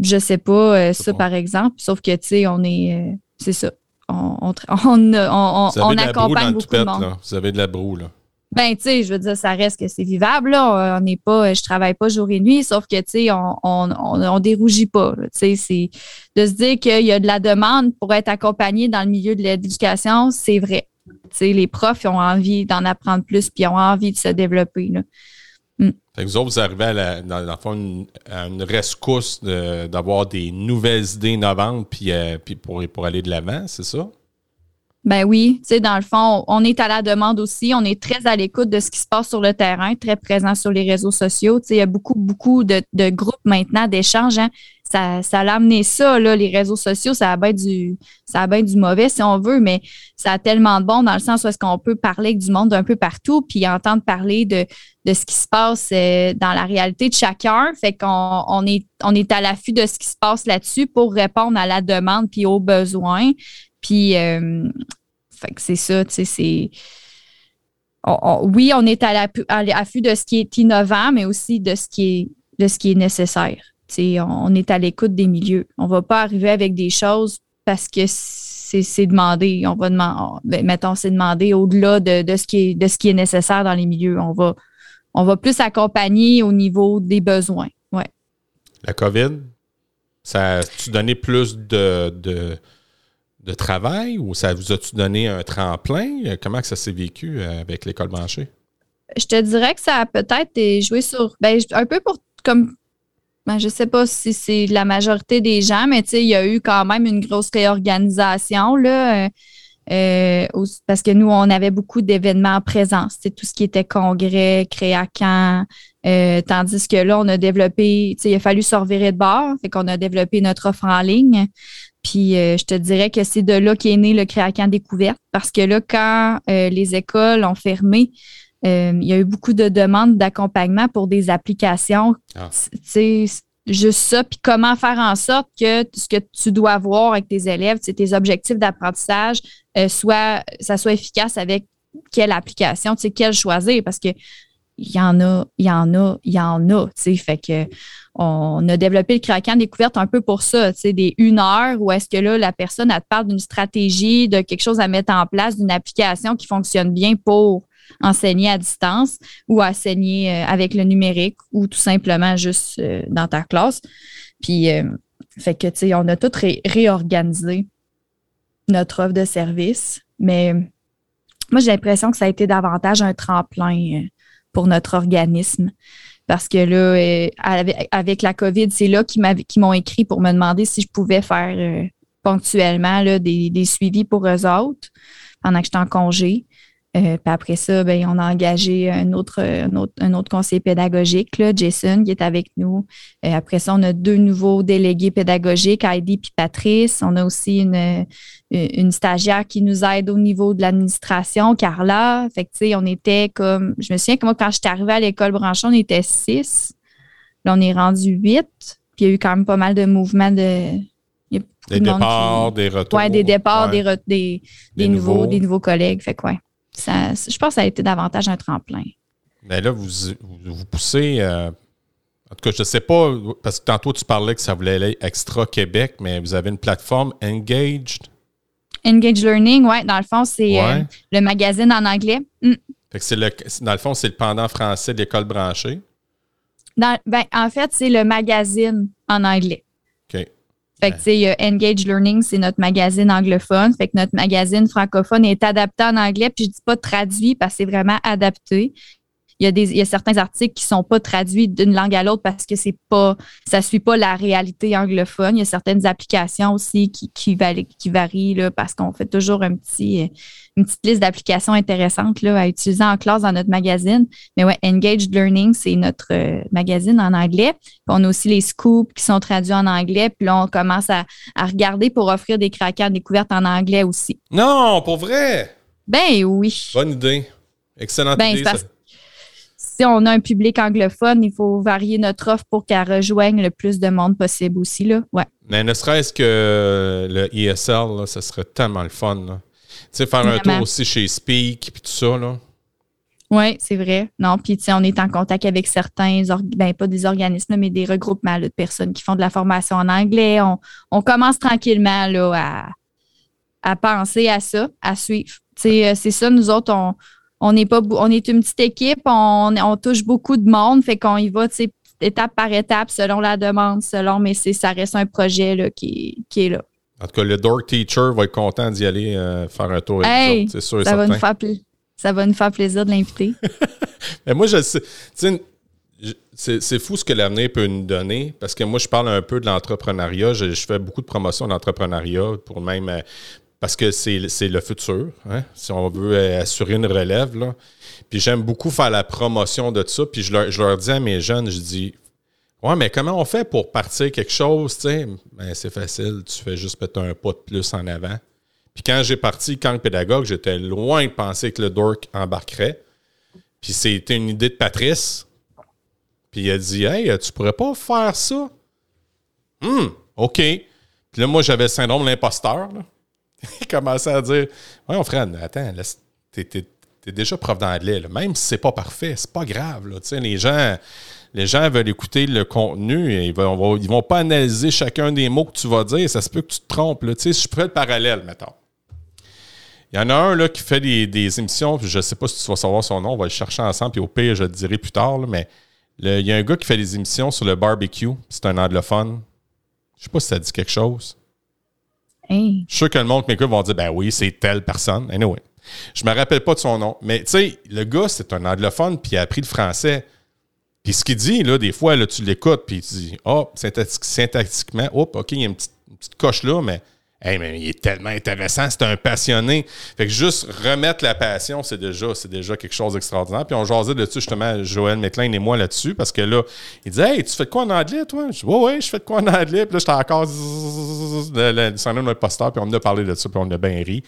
Je sais pas euh, ça, par exemple. Sauf que, tu sais, on est. Euh, c'est ça. On, on, on, on accompagne beaucoup de monde. Vous avez de la broue, là. Ben, tu sais, je veux dire, ça reste que c'est vivable, là. On n'est pas, je travaille pas jour et nuit, sauf que, tu sais, on, on, on, dérougit pas. Tu sais, c'est de se dire qu'il y a de la demande pour être accompagné dans le milieu de l'éducation, c'est vrai. Tu sais, les profs ont envie d'en apprendre plus puis ont envie de se développer, là. Mm. vous autres, vous arrivez à, la, dans, une, rescousse d'avoir des nouvelles idées innovantes puis, euh, puis pour, pour aller de l'avant, c'est ça? Ben oui, tu sais, dans le fond, on est à la demande aussi. On est très à l'écoute de ce qui se passe sur le terrain, très présent sur les réseaux sociaux. Tu sais, il y a beaucoup, beaucoup de, groupes maintenant d'échanges. Hein. Ça, ça a amené ça, là, les réseaux sociaux, ça a bien du, du mauvais si on veut, mais ça a tellement de bon dans le sens où est-ce qu'on peut parler du monde d'un peu partout, puis entendre parler de, de ce qui se passe euh, dans la réalité de chacun. Fait qu'on on est, on est à l'affût de ce qui se passe là-dessus pour répondre à la demande puis aux besoins. Puis, euh, c'est ça, tu sais, c'est. oui, on est à l'affût de ce qui est innovant, mais aussi de ce qui est, de ce qui est nécessaire. On est à l'écoute des milieux. On ne va pas arriver avec des choses parce que c'est demandé. On va demander, ben, mettons, c'est demandé au-delà de, ce qui est, de ce qui est nécessaire dans les milieux. On va, on va plus accompagner au niveau des besoins. Ouais. La COVID, ça a-tu donné plus de de travail ou ça vous a-tu donné un tremplin? Comment que ça s'est vécu euh, avec l'école branchée? Je te dirais que ça a peut-être joué sur. Ben, un peu pour comme. Ben, je ne sais pas si c'est la majorité des gens, mais il y a eu quand même une grosse réorganisation. Là, euh, euh, parce que nous, on avait beaucoup d'événements en présence. Tout ce qui était congrès, créacan, tandis que là, on a développé, il a fallu se revirer de bord, fait qu'on a développé notre offre en ligne. Puis je te dirais que c'est de là qu'est né le Créacan Découverte, parce que là, quand les écoles ont fermé, il y a eu beaucoup de demandes d'accompagnement pour des applications. Ah. sais juste ça, puis comment faire en sorte que ce que tu dois voir avec tes élèves, tes objectifs d'apprentissage, soit, ça soit efficace avec quelle application, tu sais, quelle choisir, parce que il y en a, il y en a, il y en a, tu sais, fait que on a développé le Kraken découverte un peu pour ça, tu sais, des une heure où est-ce que là, la personne, elle te parle d'une stratégie, de quelque chose à mettre en place, d'une application qui fonctionne bien pour enseigner à distance ou enseigner euh, avec le numérique ou tout simplement juste euh, dans ta classe. Puis, euh, fait que, tu sais, on a tout réorganisé notre offre de service, mais moi, j'ai l'impression que ça a été davantage un tremplin pour notre organisme. Parce que là, avec, la COVID, c'est là qu'ils m'ont écrit pour me demander si je pouvais faire ponctuellement des, des, suivis pour eux autres pendant que j'étais en congé. Euh, puis après ça, ben, on a engagé un autre, un autre, un autre conseiller pédagogique, là, Jason, qui est avec nous. Euh, après ça, on a deux nouveaux délégués pédagogiques, Heidi et Patrice. On a aussi une, une stagiaire qui nous aide au niveau de l'administration, Carla. Fait que, on était comme, je me souviens que moi, quand j'étais arrivée à l'école Branchon, on était six. Là, on est rendu huit. Puis il y a eu quand même pas mal de mouvements de, des départs, des retours. Oui, des départs, Des, des, des, nouveaux, des nouveaux collègues. Fait je pense que ça a été davantage un tremplin. Mais là, vous, vous poussez. Euh, en tout cas, je ne sais pas, parce que tantôt tu parlais que ça voulait aller extra Québec, mais vous avez une plateforme Engaged. Engaged Learning, oui. Dans le fond, c'est euh, le magazine en anglais. Mm. le, dans le fond, c'est le pendant français de l'école branchée. ben, en fait, c'est le magazine en anglais. Fait que, tu sais, Engage Learning, c'est notre magazine anglophone. Fait que notre magazine francophone est adapté en anglais. Puis je dis pas traduit parce que c'est vraiment adapté. Il y, a des, il y a certains articles qui sont pas traduits d'une langue à l'autre parce que c'est pas, ça suit pas la réalité anglophone. Il y a certaines applications aussi qui, qui, varient, qui varient là, parce qu'on fait toujours un petit, une petite liste d'applications intéressantes là, à utiliser en classe dans notre magazine. Mais ouais, Engaged Learning, c'est notre euh, magazine en anglais. on a aussi les scoops qui sont traduits en anglais. Puis là, on commence à, regarder pour offrir des craquants découvertes en anglais aussi. Non, pour vrai? Ben oui. Bonne idée. Excellente ben, idée. Si on a un public anglophone, il faut varier notre offre pour qu'elle rejoigne le plus de monde possible aussi. Là. Ouais. Mais ne serait-ce que le ESL, ce serait tellement le fun. Là sais, faire un tour aussi chez Speak puis tout ça, là. Oui, c'est vrai. Non, puis tu sais, on est en contact avec certains, ben pas des organismes, mais des regroupements de personnes qui font de la formation en anglais. On, commence tranquillement là, à, penser à ça, à suivre. Euh, c'est ça, nous autres, on, on est pas on est une petite équipe, on, on touche beaucoup de monde, fait qu'on y va étape par étape selon la demande, selon, mais ça reste un projet là, qui, qui est là. En tout cas, le Dork Teacher va être content d'y aller euh, faire un tour. c'est sûr ça, va nous faire ça va nous faire plaisir de l'inviter. Mais moi, je sais. C'est fou ce que l'avenir peut nous donner parce que moi, je parle un peu de l'entrepreneuriat. Je, fais beaucoup de promotion d'entrepreneuriat pour même. Parce que c'est le futur, hein, si on veut euh, assurer une relève. Là. Puis j'aime beaucoup faire la promotion de ça. Puis je leur, je leur dis à mes jeunes, je dis, Ouais, mais comment on fait pour partir quelque chose? Ben, c'est facile, tu fais juste peut-être un pas de plus en avant. Puis quand j'ai parti camp pédagogue, j'étais loin de penser que le dork embarquerait. Puis c'était une idée de Patrice. Puis il a dit Hey, tu pourrais pas faire ça? Hum, OK. Puis là, moi, j'avais le syndrome de l'imposteur. Il commençait à dire on frère, attends, t'es, es, déjà prof d'anglais. Même si c'est pas parfait, c'est pas grave. Là. Les gens les gens veulent écouter le contenu et ils vont, vont pas analyser chacun des mots que tu vas dire. Ça se peut que tu te trompes. Là. Sais, je fais le parallèle, mettons. Il y en a un là, qui fait des, émissions, je ne sais pas si tu vas savoir son nom, on va le chercher ensemble, puis au pire, je le dirai plus tard, mais il y a un gars qui fait des émissions sur le barbecue, c'est un anglophone. Je sais pas si ça dit quelque chose. Je suis sûr que le monde qui m'écoute va dire Ben oui, c'est telle personne. Anyway. Je me rappelle pas de son nom. Mais tu sais, le gars, c'est un anglophone, puis il a appris le français. Puis ce qu'il dit, là, des fois, là, tu l'écoutes, puis tu dis, oh, syntactiquement, oh, OK, il y a une petite, coche là, mais Hey, mais il est tellement intéressant, c'est un passionné. Fait que juste remettre la passion, c'est déjà, c'est déjà quelque chose d'extraordinaire. Puis on jasait dessus justement, Joël McLean et moi là-dessus, parce que là, il disait Hey, tu fais de quoi en anglais, toi? Je dis Ouais, ouais, je fais de quoi en anglais. Puis là, j'étais encore le syndrome de posteur, puis on a parlé de ça, puis on a bien ri.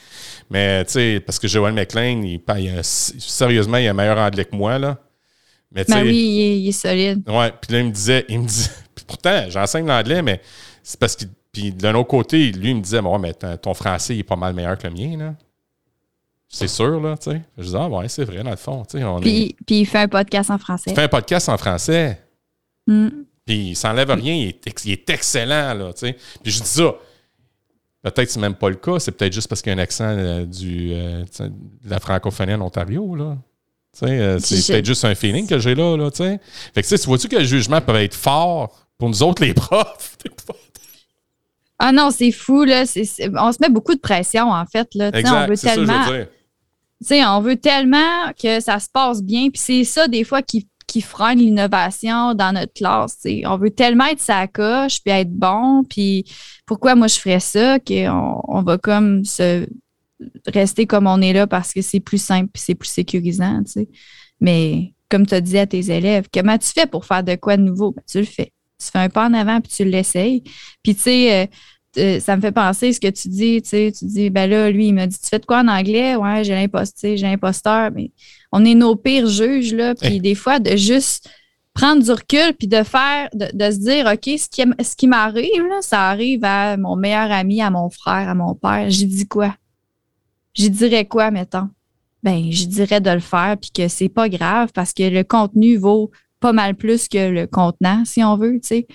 Mais tu sais, parce que Joël McLean, il, sérieusement, il a un meilleur anglais que moi, là. Mais ben oui, il est, solide. Ouais, puis là, il me disait, il me disait, pourtant, j'enseigne l'anglais, mais c'est parce que puis d'un autre côté, lui, il me disait, bon, mais ton français, il est pas mal meilleur que le mien, là. C'est sûr, là, tu sais. Je disais, ah, ouais, c'est vrai, dans le fond. puis, puis il fait un podcast en français. Il fait un podcast en français. Mm. Puis il s'enlève rien, il est, excellent, là, tu sais. Puis je dis ça. Peut-être que c'est même pas le cas, c'est peut-être juste parce qu'il y a un accent euh, du, euh, de la francophonie en Ontario, là. Euh, c'est peut-être juste un feeling que j'ai là, là, tu sais. Fait que, tu vois-tu que le jugement peut être fort pour nous autres, les profs? Ah non, c'est fou, là. on se met beaucoup de pression, en fait. Là. Exact, on veut tellement. on veut tellement que ça se passe bien. Puis c'est ça, des fois, qui, qui freine l'innovation dans notre classe. On veut tellement être sa coche, puis être bon. Puis pourquoi moi je ferais ça, qu'on on va comme se rester comme on est là parce que c'est plus simple et c'est plus sécurisant. Mais comme tu as dit à tes élèves, comment tu fais pour faire de quoi de nouveau? Ben, tu le fais. Tu fais un pas en avant puis tu l'essayes. Puis tu sais, euh, euh, ça me fait penser ce que tu dis, tu sais, tu dis, ben là, lui, il m'a dit, tu fais de quoi en anglais? Ouais, j'ai l'imposteur, j'ai l'imposteur, mais on est nos pires juges, là, puis des fois, de juste prendre du recul, puis de faire, de, se dire, OK, ce qui, ce qui m'arrive, ça arrive à mon meilleur ami, à mon frère, à mon père, j'y dis quoi? J'y dirais quoi, mettons? Ben, j'y dirais de le faire, puis que c'est pas grave, parce que le contenu vaut pas mal plus que le contenant, si on veut, tu sais.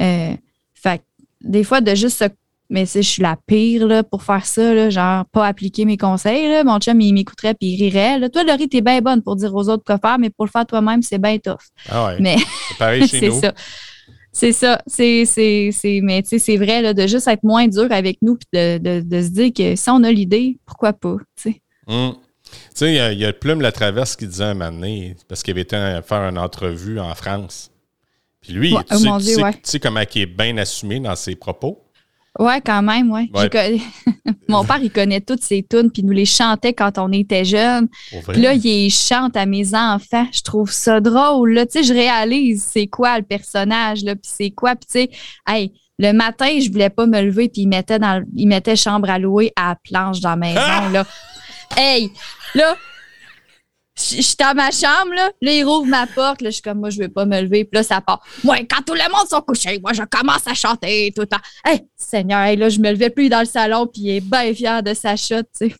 Euh, fait des fois, de juste se. Mais je suis la pire là, pour faire ça, là, genre pas appliquer mes conseils. Là. Mon chum, il m'écouterait puis il rirait. Là. Toi, Laurie, t'es bien bonne pour dire aux autres quoi faire, mais pour le faire toi-même, c'est bien tough. Ah ouais. Mais c'est pareil chez nous. Ça. C'est ça. C'est, c'est, c'est, mais tu sais, c'est vrai là, de juste être moins dur avec nous puis de, de, se dire que si on a l'idée, pourquoi pas? Tu sais, hum. Tu sais, il y, a, Plume La Traverse qui disait un moment donné, parce qu'il avait été faire une entrevue en France. Puis lui, tu, sais, comment il est bien assumé dans ses propos? Ouais, quand même, ouais. Mon père, il connaît toutes ses tunes, puis nous les chantait quand on était jeunes. Puis là, il chante à mes enfants. Je trouve ça drôle. Là. Tu sais, je réalise c'est quoi le personnage, là, puis c'est quoi. Puis tu sais, hey, le matin, je voulais pas me lever, puis il mettait, dans, il mettait chambre à louer à la planche dans la maison. Là. Hey, là, je suis dans ma chambre, là. Là, il rouvre ma porte. Là, je suis comme, moi, je vais pas me lever. Puis là, ça part. Moi, quand tout le monde sont couchés, moi, je commence à chanter tout le temps. Hey, Seigneur, là, je me levais plus dans le salon. Puis il est bien fier de sa chute, tu sais.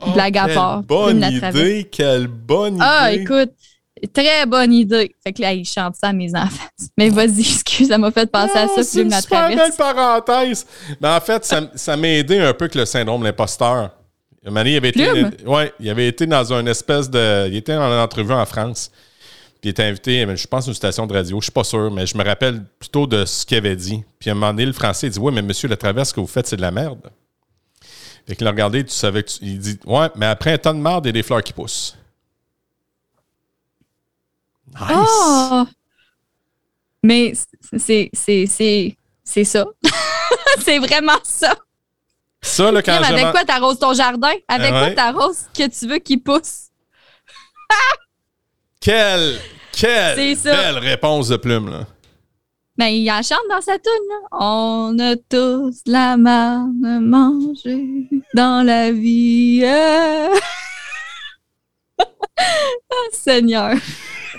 Oh, Blague à part. Bonne idée, quelle bonne ah, idée. Ah, écoute, très bonne idée. Fait que là, il chante ça à mes enfants. Mais vas-y, excuse, ça m'a fait penser à ça. C'est une super belle parenthèse. Mais en fait, ça m'a aidé un peu que le syndrome de l'imposteur. Il avait, été, ouais, il avait été dans une espèce de. Il était en entrevue en France. Puis il était invité, je pense, à une station de radio. Je suis pas sûr, mais je me rappelle plutôt de ce qu'il avait dit. Puis à un moment donné, le français il dit Oui, mais monsieur le travers, ce que vous faites, c'est de la merde. Fait qu'il a regardé, tu savais que il dit Ouais, mais après un temps de merde, il y a des fleurs qui poussent. Nice! Oh! Mais c'est ça. c'est vraiment ça. Ça, là, quand Avec quoi t'arroses ton jardin? Avec quoi t'arroses que tu veux qu'il pousse? quelle, quelle belle réponse de plume, là. Ben, il en chante dans sa toune, là. On a tous la marne manger dans la vie. oh, Seigneur.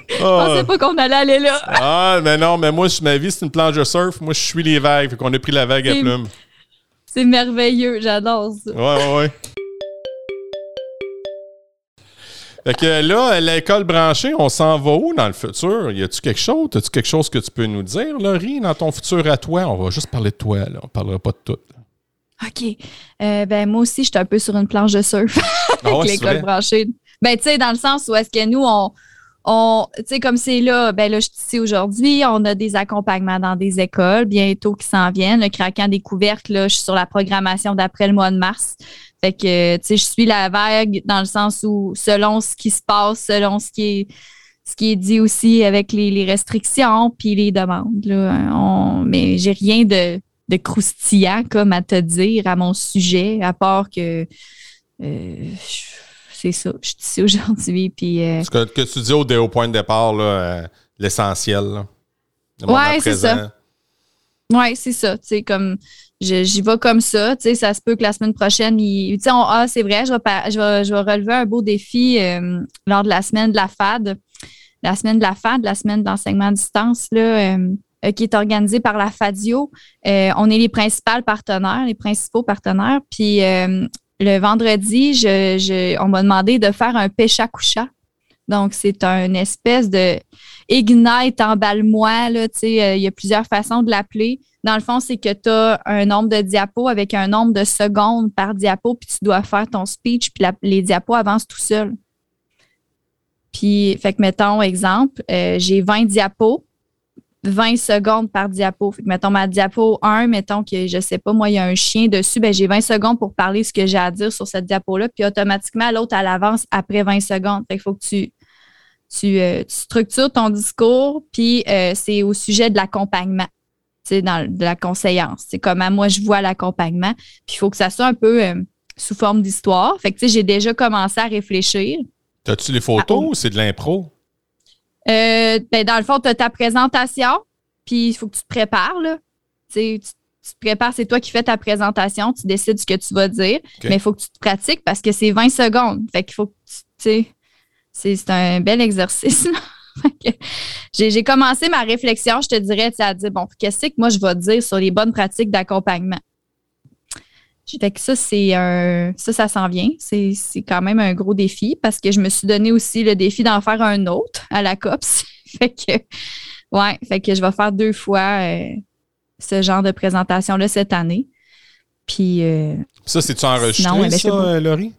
Je pensais pas qu'on allait aller là. ah, mais non, mais moi, ma vie, c'est une planche de surf. Moi, je suis les vagues. Fait qu'on a pris la vague à plume. C'est merveilleux. J'adore ça. Ouais, ouais, ouais. Fait que là, l'école branchée, on s'en va où dans le futur? Y a-tu quelque chose? As-tu quelque chose que tu peux nous dire, Laurie, dans ton futur à toi? On va juste parler de toi, là. On parlera pas de tout. OK. Euh, ben, moi aussi, j'étais un peu sur une planche de surf avec ah l'école branchée. Ben, tu sais, dans le sens où est-ce que nous, on, on, tu sais, comme c'est là, ben là, je suis ici aujourd'hui, on a des accompagnements dans des écoles bientôt qui s'en viennent. Le craquant découverte, là, je suis sur la programmation d'après le mois de mars. Fait que, tu sais, je suis la vague dans le sens où, selon ce qui se passe, selon ce qui est, ce qui est dit aussi avec les, restrictions puis les demandes, là, on, mais j'ai rien de, de croustillant comme à te dire à mon sujet, à part que euh, c'est ça, je suis ici aujourd'hui. Puis, euh, Ce que, que tu dis au, au point de départ, euh, l'essentiel. Ouais, c'est ça. Ouais, c'est ça. Tu sais, comme j'y vais comme ça. Tu sais, ça se peut que la semaine prochaine, il, tu sais, on- ah, c'est vrai, je vais, je, vais, je vais relever un beau défi euh, lors de la semaine de la FAD. La semaine de la FAD, la semaine d'enseignement à distance, là, euh, euh, qui est organisée par la FADIO. On est les principaux partenaires, les principaux partenaires. Puis le vendredi, je, je- on m'a demandé de faire un pécha coucha. Donc, c'est une espèce de Ignite, emballe-moi, euh, il y a plusieurs façons de l'appeler. Dans le fond, c'est que tu as un nombre de diapos avec un nombre de secondes par diapo, puis tu dois faire ton speech, puis les diapos avancent tout seuls. Puis, fait que, mettons, exemple, euh, j'ai 20 diapos, 20 secondes par diapo. Fait que, mettons, ma diapo 1, mettons que, je sais pas, moi, il y a un chien dessus, ben, j'ai 20 secondes pour parler ce que j'ai à dire sur cette diapo-là, puis automatiquement, l'autre, elle avance après 20 secondes. Fait qu'il faut que tu tu, euh, tu structures ton discours, puis euh, c'est au sujet de l'accompagnement, tu dans de la conseillance. C'est comment moi je vois l'accompagnement, puis il faut que ça soit un peu euh, sous forme d'histoire. Fait que, tu sais, j'ai déjà commencé à réfléchir. T'as-tu les photos Ah, oh. ou c'est de l'impro? Euh, ben, dans le fond, tu as ta présentation, puis il faut que tu te prépares, là. Tu sais, tu tu te prépares, c'est toi qui fais ta présentation, tu décides ce que tu vas dire, mais il faut que tu te pratiques parce que c'est 20 secondes. Fait qu'il faut que tu, tu sais, c'est un bel exercice. J'ai commencé ma réflexion, je te dirais, à dire, bon, qu'est-ce que moi je vais dire sur les bonnes pratiques d'accompagnement? Fait que ça, c'est un. Ça, ça s'en vient. C'est c'est quand même un gros défi parce que je me suis donné aussi le défi d'en faire un autre à la COPS. fait que, ouais, fait que je vais faire deux fois euh, ce genre de présentation-là cette année. Puis, euh, Ça, c'est-tu enregistré, Sinon, eh ben, ça, pas- euh, Laurie?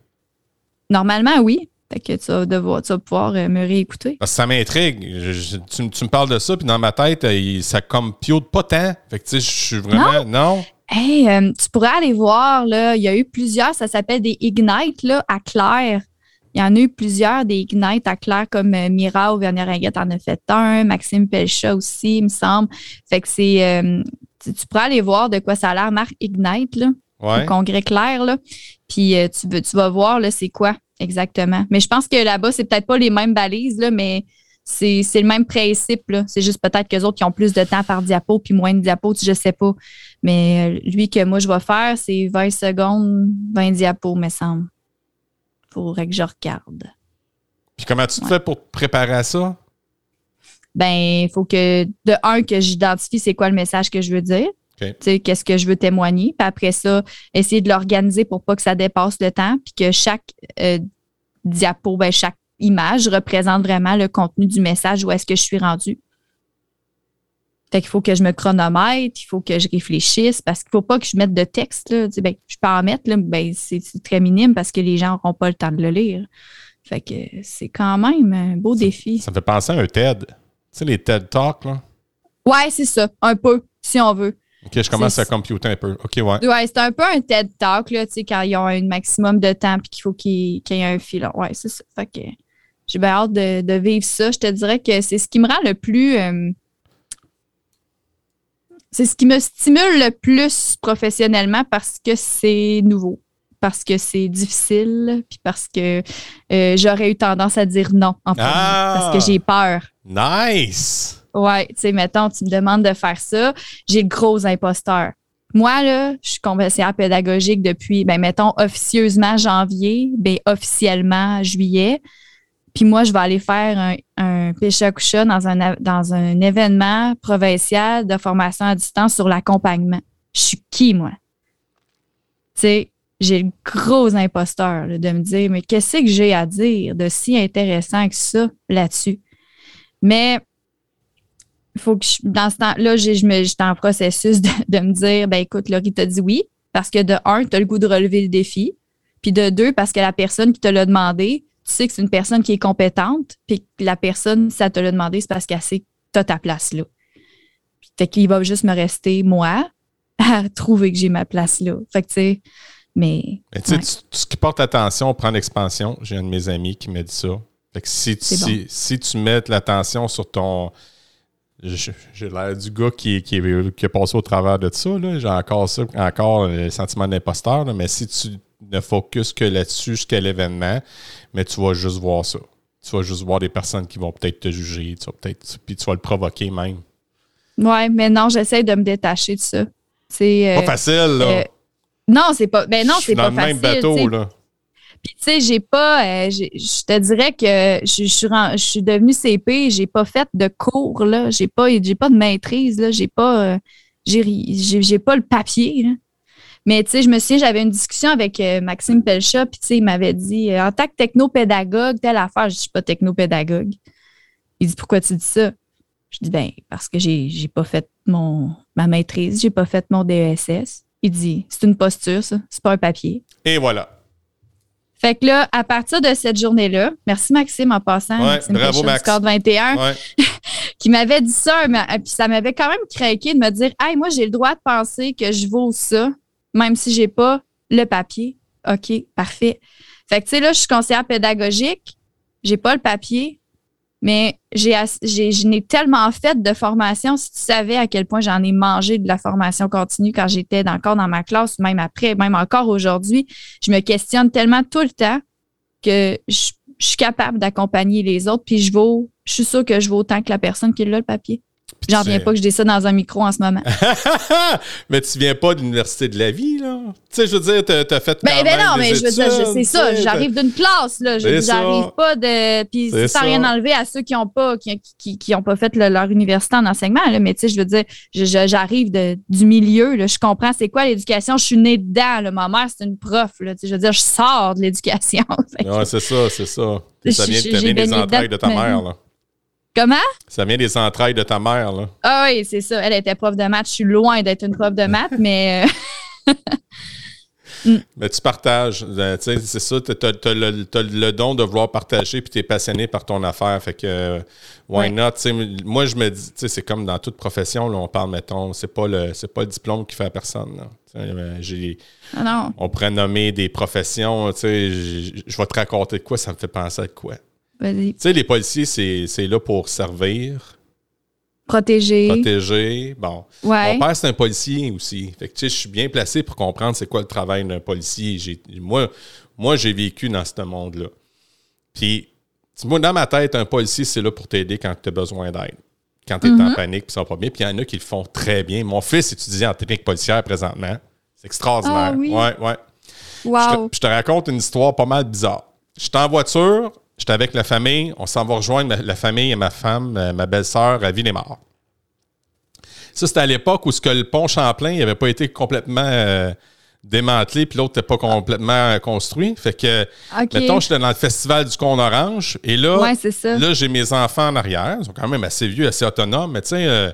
normalement, oui. Fait que tu vas, devoir, tu vas pouvoir euh, me réécouter. Que ça m'intrigue. Tu, tu me parles de ça, puis dans ma tête, il- ça comme piote pas tant. Fait que, tu sais, je suis vraiment. Non? Hey, euh, tu pourrais aller voir, là, il y a eu plusieurs, ça s'appelle des Ignite là, à Claire. Il y en a eu plusieurs des Ignite à Claire, comme euh, Mira Auvergne-Ringuette en a fait un, Maxime Pelcha aussi, il me semble. Fait que c'est. euh, tu, tu pourrais aller voir de quoi ça a l'air, marque Ignite, là, Ouais. au Congrès Claire, là. Puis euh, tu, veux- tu vas voir, là, c'est quoi exactement. Mais je pense que là-bas, c'est peut-être pas les mêmes balises, là, mais c'est le même principe, là. C'est juste peut-être qu'eux autres qui ont plus de temps par diapo puis moins de diapos, je sais pas. Mais euh, lui que moi, je vais faire, c'est 20 secondes, 20 diapos, me semble. Faudrait que je regarde. Puis comment tu te Ouais. fais pour te préparer à ça? Ben, il faut que, de un, que j'identifie c'est quoi le message que je veux dire. OK. Tu sais, qu'est-ce que je veux témoigner. Puis après ça, essayer de l'organiser pour pas que ça dépasse le temps. Puis que chaque euh, diapo, ben, chaque image représente vraiment le contenu du message où est-ce que je suis rendu. Fait qu'il faut que je me chronomètre, il faut que je réfléchisse parce qu'il faut pas que je mette de texte. Là. Tu sais, ben, je peux en mettre, là, ben, c'est très minime parce que les gens n'auront pas le temps de le lire. Fait que c'est quand même un beau défi. Ça me fait penser à un TED. Tu sais, les TED Talks, là? Ouais, c'est ça, un peu, si on veut. OK, je commence à computer un peu. OK, ouais. Ouais, c'est un peu un TED Talk, là, tu sais, quand ils ont un maximum de temps puis qu'il faut qu'il qu'il y ait un filon. Ouais, c'est ça. Fait que j'ai bien hâte de, de vivre ça. Je te dirais que c'est ce qui me rend le plus. euh, c'est ce qui me stimule le plus professionnellement parce que c'est nouveau, parce que c'est difficile, puis parce que euh, j'aurais eu tendance à dire non en premier, Ah! parce que j'ai peur. Nice! Ouais, tu sais, mettons, tu me demandes de faire ça, j'ai le gros imposteur. Moi, là, je suis conseillère pédagogique depuis, ben, mettons, officieusement janvier, ben, officiellement juillet. Puis moi, je vais aller faire un, un pécha coucha dans un, dans un événement provincial de formation à distance sur l'accompagnement. Je suis qui, moi? Tu sais, j'ai le gros imposteur de me dire, mais qu'est-ce que j'ai à dire de si intéressant que ça là-dessus? Mais il faut que je- dans ce temps-là, j'étais en processus de, de me dire, ben écoute, Laurie t'a dit oui, parce que de un, tu as le goût de relever le défi, puis de deux, parce que la personne qui te l'a demandé, tu sais que c'est une personne qui est compétente, puis que la personne, si ça te l'a demandé, c'est parce qu'elle sait que tu as ta place là. Puis, Fait qu'il va juste me rester, moi, à trouver que j'ai ma place là. Fait que, tu sais, mais. Mais tu sais, ce qui porte attention prend l'expansion. J'ai un de mes amis qui m'a dit ça. Fait que si, tu- si, si tu mets l'attention sur ton j'ai l'air du gars qui, qui, qui, est passé au travers de ça. J'ai encore ça, encore le sentiment d'imposteur. Mais si tu ne focuses que là-dessus jusqu'à l'événement, mais tu vas juste voir ça. Tu vas juste voir des personnes qui vont peut-être te juger, tu peut-être, puis tu vas le provoquer même. Ouais, mais non, j'essaie de me détacher de ça. C'est pas euh, facile, là. Euh, non, c'est pas. Ben non, c'est pas facile. Même bateau, là. Puis, tu sais, j'ai pas. Euh, je te dirais que je, je, suis devenue CP, j'ai pas fait de cours, là. J'ai pas, pas de maîtrise, là. J'ai pas. Euh, j'ai pas le papier, là. Mais tu sais, je me souviens, j'avais une discussion avec euh, Maxime Pelcha, puis tu sais, il m'avait dit en tant que technopédagogue, telle affaire, je suis pas technopédagogue. Il dit pourquoi tu dis ça? Je dis ben parce que j'ai pas fait mon ma maîtrise, j'ai pas fait mon DESS. Il dit c'est une posture, ça, c'est pas un papier. Et voilà. Fait que là, à partir de cette journée-là, merci Maxime en passant, ouais, bravo Max. 21, qui m'avait dit ça, mais, puis ça m'avait quand même craqué de me dire Hey, moi, j'ai le droit de penser que je vaux ça, même si j'ai pas le papier. OK, parfait. Fait que tu sais, là, je suis conseillère pédagogique, j'ai pas le papier, mais j'ai, je n'ai tellement fait de formation. Si tu savais à quel point j'en ai mangé de la formation continue quand j'étais encore dans ma classe, même après, même encore aujourd'hui, je me questionne tellement tout le temps que je, suis capable d'accompagner les autres, puis je vaux, je suis sûre que je vaux autant que la personne qui a le papier. J'en viens pas que je dis ça dans un micro en ce moment. mais tu viens pas de l'Université de la vie, là. Tu sais, je veux dire, t'as as fait. Ben, ben non, mais je veux dire, c'est ça. J'arrive d'une classe, là. J'arrive pas de. Puis sans rien enlever à ceux qui ont pas, qui, qui, ont pas fait leur université en enseignement, là. Mais tu sais, je veux dire, j'arrive du milieu, là. Je comprends c'est quoi l'éducation. Je suis née dedans, là. Ma mère, c'est une prof, là. je veux dire, je sors de l'éducation. ouais, c'est ça, c'est ça. Ça vient, ça vient des entrailles de ta mère, là. Comment? Ça vient des entrailles de ta mère, là. Ah oui, c'est ça. Elle était prof de maths. Je suis loin d'être une prof de maths, mais. Euh, mais tu partages. Euh, c'est ça, tu as, le don de vouloir partager puis tu es passionné par ton affaire. Fait que, why not? moi, je me dis, c'est comme dans toute profession, là, on parle, mettons, c'est pas le pas le diplôme qui fait à personne. J'ai, ah on pourrait nommer des professions. Je vais te raconter de quoi, ça me fait penser à quoi. Tu sais, les policiers, c'est là pour servir. Protéger. Protéger. Bon. Mon père, c'est un policier aussi. Fait que, tu sais, je suis bien placé pour comprendre c'est quoi le travail d'un policier. Moi, moi j'ai vécu dans ce monde-là. Puis, moi, dans ma tête, un policier, c'est là pour t'aider quand tu as besoin d'aide. Quand tu es en mm-hmm. panique, puis ça va pas bien. Puis, il y en a qui le font très bien. Mon fils étudie en technique policière présentement. C'est extraordinaire. Ah, oui. Ouais, ouais. Wow. Je, te, raconte une histoire pas mal bizarre. Je suis en voiture, J'étais avec la famille, on s'en va rejoindre la famille et ma femme, euh, ma belle-sœur à Villemort. Ça, c'était à l'époque où ce que le pont Champlain n'avait pas été complètement euh, démantelé, puis l'autre n'était pas complètement construit. Fait que, mettons, j'étais dans le festival du Cône Orange, et là, là j'ai mes enfants en arrière. Ils sont quand même assez vieux, assez autonomes, mais tu sais, euh,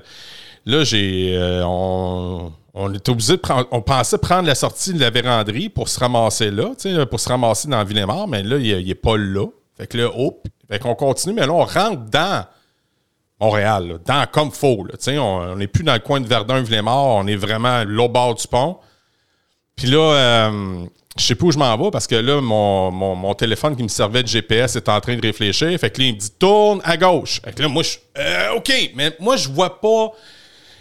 là, j'ai. on, on était obligé de prendre. On pensait prendre la sortie de la véranderie pour se ramasser là, pour se ramasser dans Villemort, mais là, il n'est pas là. Fait que là, hop, fait qu'on continue, mais là, on rentre dans Montréal, dans comme faux. on n'est plus dans le coin de Verdun, Villemort, on est vraiment l'au bord du pont. Puis là, euh, je sais pas où je m'en vais parce que là, mon, téléphone qui me servait de GPS est en train de réfléchir. Fait que là, il me dit tourne à gauche. Fait que là, moi, je. Euh, OK, mais moi, je vois pas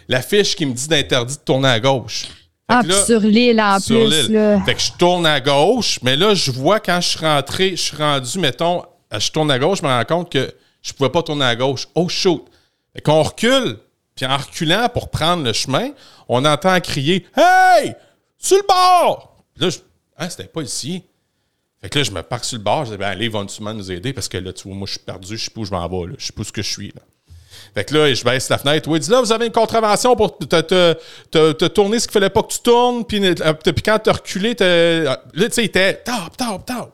la fiche qui me dit d'interdit de tourner à gauche. Ah, sur l'île en plus. Là. Fait que je tourne à gauche, mais là, je vois quand je suis rentré, je suis rendu, mettons, je tourne à gauche, je me rends compte que je pouvais pas tourner à gauche. Oh shoot! Fait qu'on recule, puis en reculant pour prendre le chemin, on entend crier Hey! Sur le bord! là, je, hein, c'était pas ici. Fait que là, je me parque sur le bord, je dis, ben, allez, ils vont nous aider parce que là, tu vois, moi, je suis perdu, je sais pas où je m'en vais, là. je sais pas où ce que je suis. Là. Fait que là, je baisse la fenêtre. Oui, dit là, vous avez une contravention pour te, te, te, tourner ce qu'il fallait pas que tu tournes. Puis, euh, puis quand tu as reculé, euh, là, tu sais, il était top, top, top.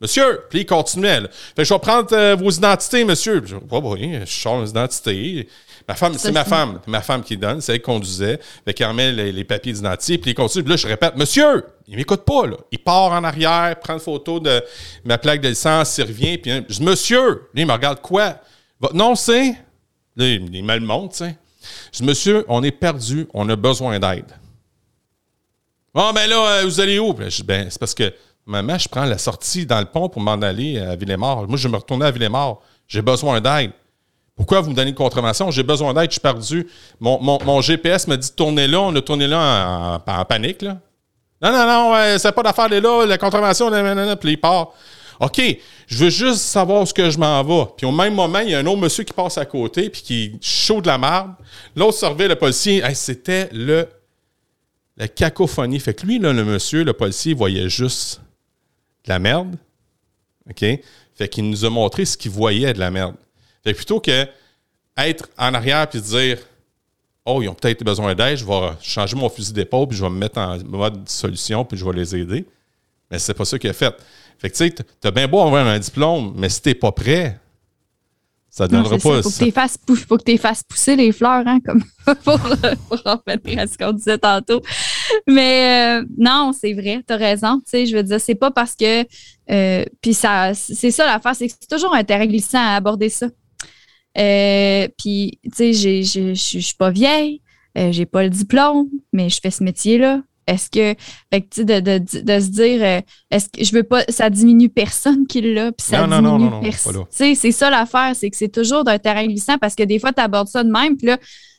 monsieur, puis il continuait. Là. Fait que je vais prendre euh, vos identités, monsieur. Je, oh, oui, je sors mes identités. Ma femme, c'est ma femme. ma femme qui donne, c'est elle qui conduisait. Fait qu'elle remet les, papiers d'identité, puis il continue. Puis là, je répète, monsieur, il m'écoute pas, là. Il part en arrière, prend une photo de ma plaque de licence, il revient, puis je dis, monsieur, il me regarde quoi? Votre nom, c'est? Là, il, me le montre, tu sais. Je dis, monsieur, on est perdu, on a besoin d'aide. Bon, ben là, euh, vous allez où? je dis, ben, c'est parce que, maman, je prends la sortie dans le pont pour m'en aller à Villemort. Moi, je me retourner à Villemort. J'ai besoin d'aide. Pourquoi vous me donnez une contravention? J'ai besoin d'aide, je suis perdu. Mon, GPS me dit de tourner là, on a tourné là en, panique. Là. Non, non, non, c'est pas d'affaire, là, la contravention, puis il part. OK, je veux juste savoir ce que je m'en vais. Puis au même moment, il y a un autre monsieur qui passe à côté, puis qui chaud de la marde. L'autre servait le policier. c'était le la cacophonie. Fait que lui, là, le monsieur, le policier, voyait juste de la merde. OK? Fait qu'il nous a montré ce qu'il voyait de la merde. Fait que plutôt que être en arrière puis dire Oh, ils ont peut-être besoin d'aide, je vais changer mon fusil d'épaule puis je vais me mettre en mode solution puis je vais les aider. Mais c'est pas ça qu'il a fait. Fait que tu sais, t'as bien beau avoir un diplôme, mais si t'es pas prêt, ça ne donnera pas. Il faut, que tu fasses pousser les fleurs, hein, comme pour, pour revenir à ce qu'on disait tantôt. Mais euh, non, c'est vrai, tu as raison. Tu sais, je veux dire, c'est pas parce que. Euh, puis ça, c'est ça l'affaire, c'est que c'est toujours un terrain glissant à aborder ça. Euh, puis, tu sais, je suis pas vieille, euh, j'ai pas le diplôme, mais je fais ce métier-là. Est-ce que, fait que de, de, de, se dire, euh, est-ce que je veux pas, ça diminue personne qui l'a, puis ça non, diminue personne. C'est ça l'affaire, c'est que c'est toujours d'un terrain glissant parce que des fois, tu abordes ça de même, puis là,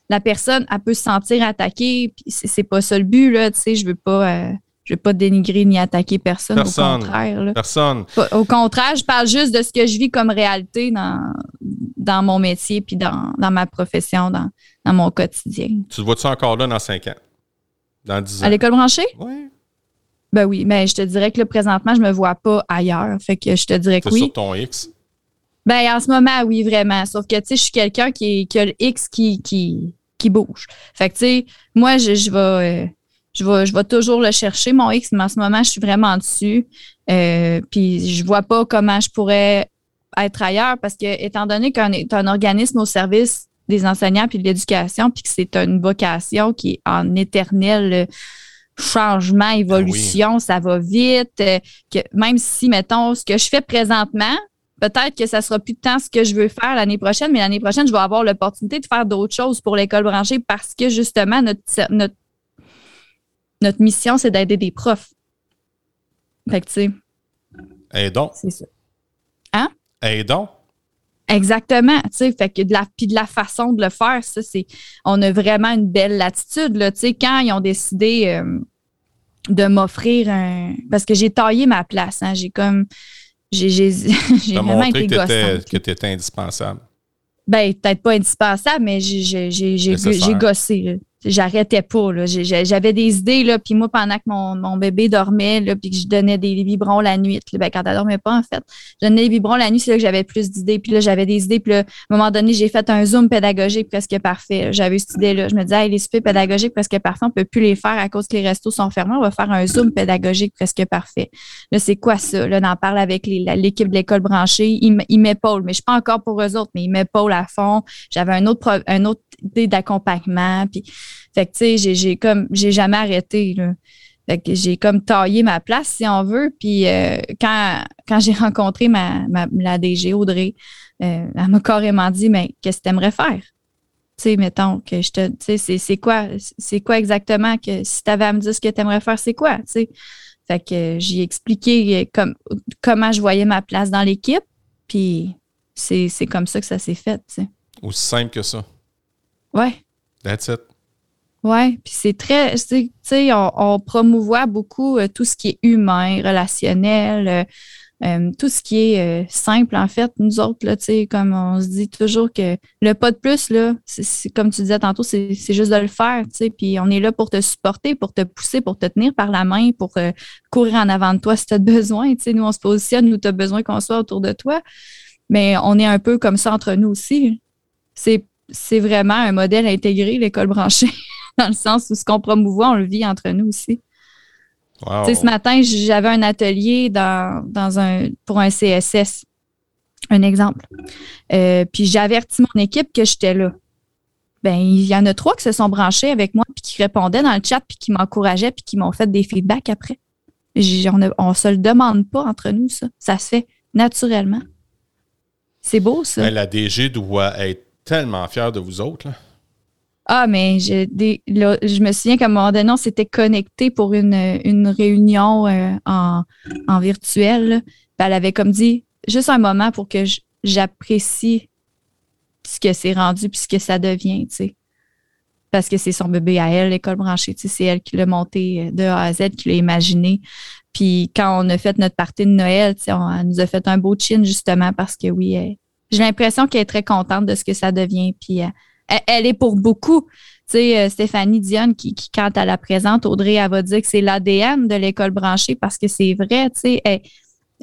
la personne, elle peut se sentir attaquée, puis c'est pas ça le but, là, tu sais, je veux pas je ne vais pas dénigrer ni attaquer personne, au contraire. Personne. Au contraire, je parle juste de ce que je vis comme réalité dans, dans mon métier puis dans, ma profession, dans, mon quotidien. Tu te vois-tu encore là dans cinq ans? Dans dix ans? À l'école branchée? Oui. Ben oui, mais je te dirais que là, présentement, je ne me vois pas ailleurs. Fait que je te dirais que oui. sur ton X? Ben, en ce moment, oui, vraiment. Sauf que, tu sais, je suis quelqu'un qui, qui, a le X qui, qui, qui bouge. Fait que, tu sais, moi, je, je vais. Euh, je vais, je vais toujours le chercher, mon X, mais en ce moment, je suis vraiment dessus. Euh, puis je vois pas comment je pourrais être ailleurs parce que, étant donné qu'on est un organisme au service des enseignants puis de l'éducation, puis que c'est une vocation qui est en éternel euh, changement, ah évolution, ça va vite. Euh, que même si, mettons, ce que je fais présentement, peut-être que ça sera plus de temps ce que je veux faire l'année prochaine, mais l'année prochaine, je vais avoir l'opportunité de faire d'autres choses pour l'école branchée parce que justement, notre, notre notre mission, c'est d'aider des profs. Fait que, tu sais. Aidons. C'est ça. Hein? Aidons. Exactement, tu sais, fait que de la puis de la façon de le faire, ça c'est on a vraiment une belle latitude là, tu sais quand ils ont décidé euh, de m'offrir un parce que j'ai taillé ma place, hein, j'ai comme j'ai j'ai vraiment été que tu étais indispensable. Ben peut-être pas indispensable, mais j'ai j'ai gossé j'arrêtais pas. J'avais des idées, là, puis moi, pendant que mon, bébé dormait, là, puis que je donnais des biberons la nuit, ben, quand elle dormait pas, en fait, je donnais des biberons la nuit, c'est là que j'avais plus d'idées. Puis là, j'avais des idées, puis là, à un moment donné, j'ai fait un zoom pédagogique presque parfait. J'avais cette idée-là. Je me disais, les soupers pédagogiques presque parfaits, on peut plus les faire à cause que les restos sont fermés. On va faire un zoom pédagogique presque parfait. Là, c'est quoi ça? Là, on en parle avec l'équipe de l'école branchée. Ils m'épaulent, mais je suis pas encore pour eux autres, mais ils m'épaulent à fond. J'avais un autre, un autre idée d'accompagnement. Puis fait que, tu sais, j'ai comme, j'ai jamais arrêté, là. Fait que j'ai comme taillé ma place, si on veut. Puis euh, quand, quand j'ai rencontré ma, la DG Audrey, euh, elle m'a carrément dit Mais qu'est-ce que tu aimerais faire? Tu sais, mettons que je te. Tu sais, c'est quoi, c'est quoi exactement que si tu avais à me dire ce que tu aimerais faire, c'est quoi? Tu sais? Fait que j'ai expliqué comme, comment je voyais ma place dans l'équipe. Puis c'est comme ça que ça s'est fait. Tu sais. Aussi simple que ça. Ouais. That's it. Oui, puis c'est très, tu sais, on, on, beaucoup euh, tout ce qui est humain, relationnel, euh, euh, tout ce qui est simple, en fait. Nous autres, là, tu sais, comme on se dit toujours que le pas de plus, là, c'est comme tu disais tantôt, c'est juste de le faire, tu sais, puis on est là pour te supporter, pour te pousser, pour te tenir par la main, pour courir en avant de toi si tu as besoin, tu sais. Nous, on se positionne où tu besoin qu'on soit autour de toi, mais on est un peu comme ça entre nous aussi. C'est vraiment un modèle intégré, l'école branchée. dans le sens où ce qu'on promouvoit, on le vit entre nous aussi. Ce matin, j'avais un atelier dans, dans un, pour un CSS, un exemple. Euh, puis j'ai averti mon équipe que j'étais là. Ben, il y en a trois qui se sont branchés avec moi, puis qui répondaient dans le chat, puis qui m'encourageaient, puis qui m'ont fait des feedbacks après. On ne se le demande pas entre nous, ça. Ça se fait naturellement. C'est beau, ça. Ben, la DG doit être tellement fière de vous autres. Là. Ah, mais je, je me souviens qu'à un moment donné, on s'était connecté pour une, réunion euh, en, virtuel. elle avait comme dit juste un moment pour que j'apprécie ce que c'est rendu, puis ce que ça devient, tu sais. Parce que c'est son bébé à elle, l'école branchée, tu sais, c'est elle qui l'a monté de A à Z, qui l'a imaginé. Puis quand on a fait notre partie de Noël, tu sais, on, elle nous a fait un beau chin, justement, parce que oui, j'ai l'impression qu'elle est très contente de ce que ça devient. Puis elle, elle est pour beaucoup. Tu sais, euh, Stéphanie Dionne, qui, qui, quand elle la présente, Audrey, elle va dire que c'est l'ADN de l'école branchée parce que c'est vrai, tu sais, elle,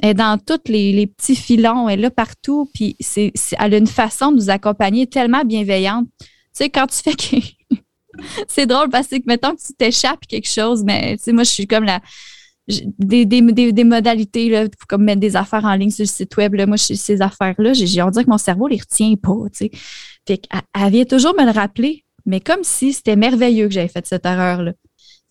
est dans tous les, les, petits filons, elle est là partout, puis c'est, elle a une façon de nous accompagner tellement bienveillante. Tu sais, quand tu fais que. c'est drôle parce que, mettons que tu t'échappes quelque chose, mais tu sais, moi, je suis comme la. Des, des, des, modalités, là, comme mettre des affaires en ligne sur le site web. Là, moi, je, ces affaires-là, j'ai, on dirait que mon cerveau les retient pas. Tu sais. Fait qu'elle, vient toujours me le rappeler, mais comme si c'était merveilleux que j'avais fait cette erreur-là.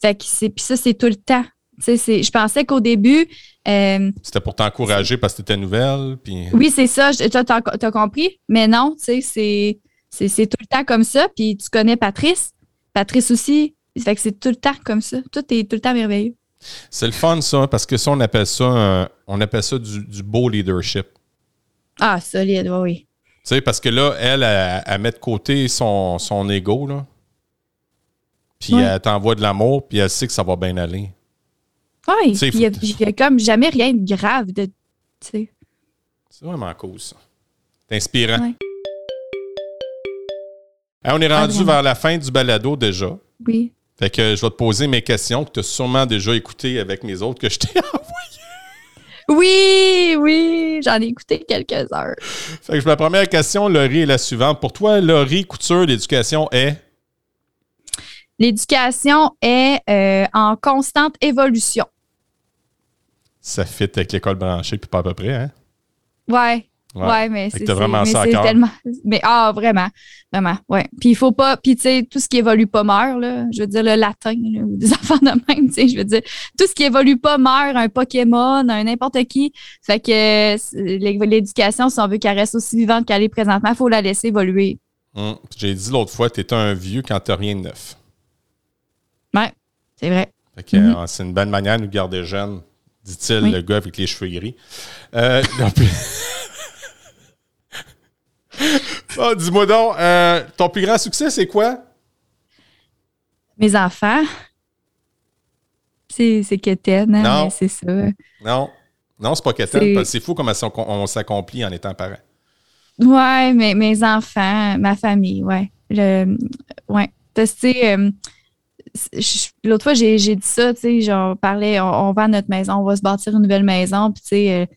Fait que c'est, puis ça, c'est tout le temps. Je pensais qu'au début, euh, C'était pour t'encourager parce que c'était nouvelle. Puis... Oui, c'est ça. Tu as, compris? Mais non, tu sais, c'est tout le temps comme ça. Puis tu connais Patrice. Patrice aussi. Fait que c'est tout le temps comme ça. Tout est tout le temps merveilleux. C'est le fun, ça, parce que ça, on appelle ça, on appelle ça du, beau leadership. Ah, solide, oui, sais, parce que là, elle, elle, met de côté son, son ego, là. Puis elle t'envoie de l'amour, puis elle sait que ça va bien aller. Oui, il n'y a, comme jamais rien de grave de. C'est vraiment cool, ça. C'est inspirant. on est rendu vers la fin du balado déjà. Oui. Fait que je vais te poser mes questions que tu as sûrement déjà écoutées avec mes autres que je t'ai envoyées. Oui, oui, j'en ai écouté quelques heures. Fait que ma première question, Laurie, est la suivante. Pour toi, Laurie Couture, l'éducation est? L'éducation est euh, en constante évolution. Ça fit avec l'école branchée, puis pas à peu près, hein? Ouais. Ouais, mais c'est vraiment ça tellement. Mais ah, vraiment, vraiment, ouais. Puis il faut pas. Puis tu sais, tout ce qui évolue pas meurt, là. Je veux dire, le latin, ou des enfants de même, tu sais. Je veux dire, tout ce qui évolue pas meurt, un Pokémon, un n'importe qui. Fait que l'éducation, si on veut qu'elle reste aussi vivante qu'elle est présentement, il faut la laisser évoluer. Hum. J'ai dit l'autre fois, tu étais un vieux quand t'as rien de neuf. Ouais, c'est vrai. Fait que mm-hmm. c'est une bonne manière de nous garder jeunes dit-il, le gars avec les cheveux gris. Euh, oh, Dis-moi donc, euh, ton plus grand succès, c'est quoi? Mes enfants. C'est Keten, hein, non. c'est ça. Non, non, c'est pas Keten. C'est fou comment on, s'accomplit en étant parent. Ouais, mais mes enfants, ma famille, ouais. Le, ouais. Tu sais, euh, l'autre fois, j'ai dit ça, tu sais, genre, parlait, on, va à notre maison, on va se bâtir une nouvelle maison, puis tu sais,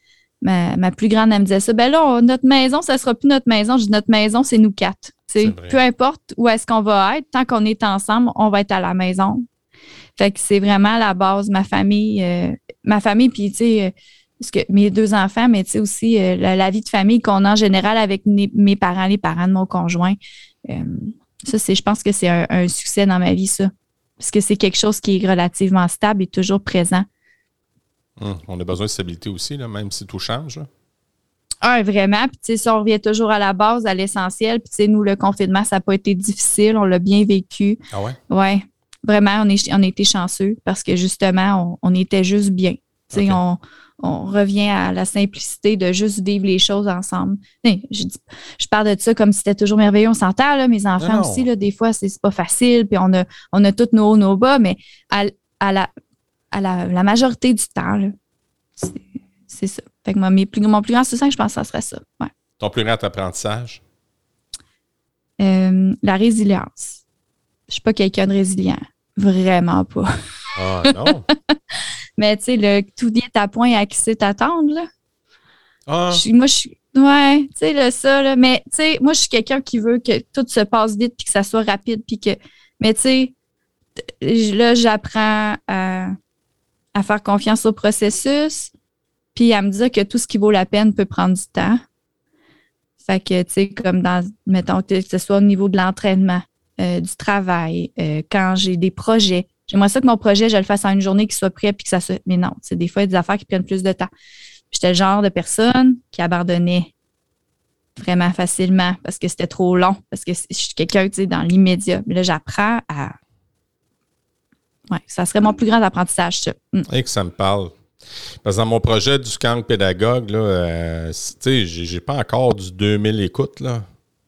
euh, ma, plus grande, elle me disait ça, ben là, notre maison, ça sera plus notre maison, je dis, notre maison, c'est nous quatre, peu importe où est-ce qu'on va être, tant qu'on est ensemble, on va être à la maison. Fait que c'est vraiment la base, ma famille, euh, ma famille, puis tu sais, parce que mes deux enfants, mais tu sais aussi euh, la, vie de famille qu'on a en général avec mes, parents, les parents de mon conjoint. ça, c'est, je pense que c'est un, succès dans ma vie, ça parce que c'est quelque chose qui est relativement stable et toujours présent. Hum, on a besoin de stabilité aussi, là, même si tout change. Ah, vraiment. Puis, ça, on revient toujours à la base, à l'essentiel. Puis, nous, le confinement, ça n'a pas été difficile. On l'a bien vécu. Ah ouais? Oui. Vraiment, on, est, on a été chanceux parce que, justement, on, était juste bien. On, on revient à la simplicité de juste vivre les choses ensemble. je, je parle de ça comme si c'était toujours merveilleux, on s'entend, là, mes enfants aussi, là, des fois, c'est pas facile, puis on a, on a tous nos hauts, nos bas, mais à, la, à la, majorité du temps, c'est ça. Fait que mon plus, mon plus grand succès, je pense que ça serait ça. Ton plus grand apprentissage? Euh, la résilience. Je suis pas quelqu'un de résilient. Vraiment pas. Ah non? Mais tu sais, le tout vient à point à qui c'est t'attendre, là. Ah. moi, je suis. Ouais, tu sais, le ça, là. Mais tu sais, moi, je suis quelqu'un qui veut que tout se passe vite puis que ça soit rapide. Puis que. Mais tu sais, là, j'apprends à, à faire confiance au processus puis à me dire que tout ce qui vaut la peine peut prendre du temps. Fait que, tu sais, comme dans, mettons, que ce soit au niveau de l'entraînement, euh, du travail, euh, quand j'ai des projets, J'aimerais ça que mon projet, je le fasse en une journée, qu'il soit prêt, puis que ça se. Mais non, c'est des fois, il y a des affaires qui prennent plus de temps. J'étais le genre de personne qui abandonnait vraiment facilement parce que c'était trop long, parce que je suis quelqu'un, tu sais, dans l'immédiat. Mais là, j'apprends à. Ouais, ça serait mon plus grand apprentissage, ça. Mm. Et que ça me parle. Parce que dans mon projet du skank pédagogue, là, euh, tu sais, j'ai pas encore du 2000 écoutes, là.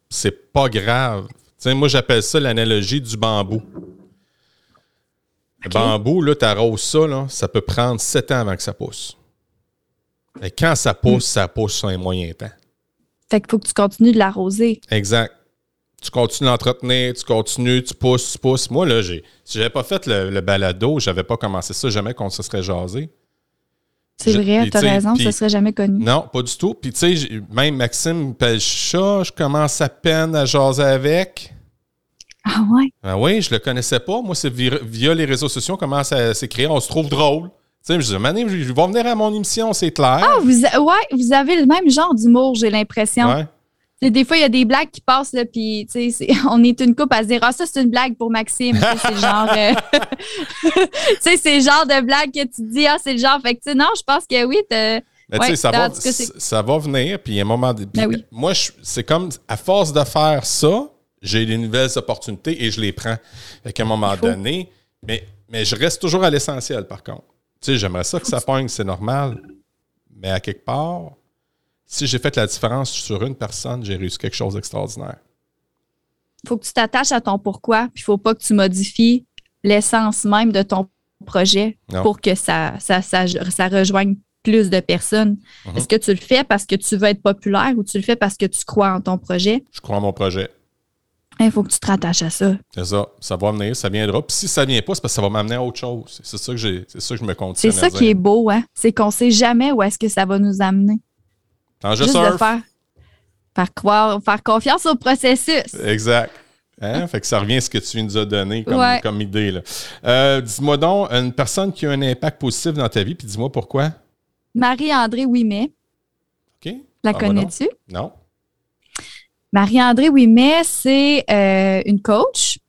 c'est pas grave. Tu sais, moi, j'appelle ça l'analogie du bambou. Le bambou, là, tu arroses ça, là, ça peut prendre sept ans avant que ça pousse. Et quand ça pousse, ça pousse sur un moyen temps. Fait qu'il faut que tu continues de l'arroser. Exact. Tu continues d'entretenir, tu continues, tu pousses, tu pousses. Moi, là, j'ai, si j'avais pas fait le, le balado, j'avais pas commencé ça jamais qu'on se serait jasé. C'est Je- vrai, t'as raison, ça serait jamais connu. Non, pas du tout. Puis, tu sais, même Maxime Pelchat, je commence à peine à jaser avec. Ah ouais? Ah oui, je le connaissais pas. Moi, c'est via, via les réseaux sociaux, on commence à s'écrire. On se trouve drôle. Tu sais, je dis, Mané, ils vont venir à mon émission, c'est clair. Ah, vous, a- ouais, vous avez le même genre d'humour, j'ai l'impression. ouais. Des fois, il y a des blagues qui passent, là, puis on est une coupe à se dire Ah, ça, c'est une blague pour Maxime. C'est le genre. euh, tu sais, c'est le genre de blague que tu te dis Ah, c'est le genre. Fait que, tu sais, non, je pense que oui, Mais tu Ouais, sais, ça, va, ça va venir, puis à un moment Ben oui. Moi, c'est comme, à force de faire ça, j'ai des nouvelles opportunités et je les prends. Fait qu'à un moment donné, mais, mais je reste toujours à l'essentiel, par contre. Tu sais, j'aimerais ça que ça pogne, c'est normal. Mais à quelque part, si j'ai fait la différence sur une personne, j'ai réussi quelque chose d'extraordinaire. faut que tu t'attaches à ton pourquoi, puis il faut pas que tu modifies l'essence même de ton projet Non. pour que ça, ça, ça, ça rejoigne plus de personnes. Mhm. Est-ce que tu le fais parce que tu veux être populaire ou tu le fais parce que tu crois en ton projet? Je crois en mon projet. Il faut que tu te rattaches à ça. C'est ça. Ça va venir, ça viendra. Puis si ça vient pas, c'est parce que ça va m'amener à autre chose. C'est ça que j'ai. C'est ça que je me C'est continue ça qui est beau, hein? C'est qu'on sait jamais où est-ce que ça va nous amener. Je Juste de faire, faire croire, faire confiance au processus. Exact. Hein? Fait que ça revient à ce que tu nous as donné comme, Ouais. comme idée. Euh, dis-moi donc, une personne qui a un impact positif dans ta vie, puis dis-moi pourquoi. Marie-André Ouimet, OK? la Ah, bah connais-tu? Non. Marie-André Ouimet, c'est euh, une coach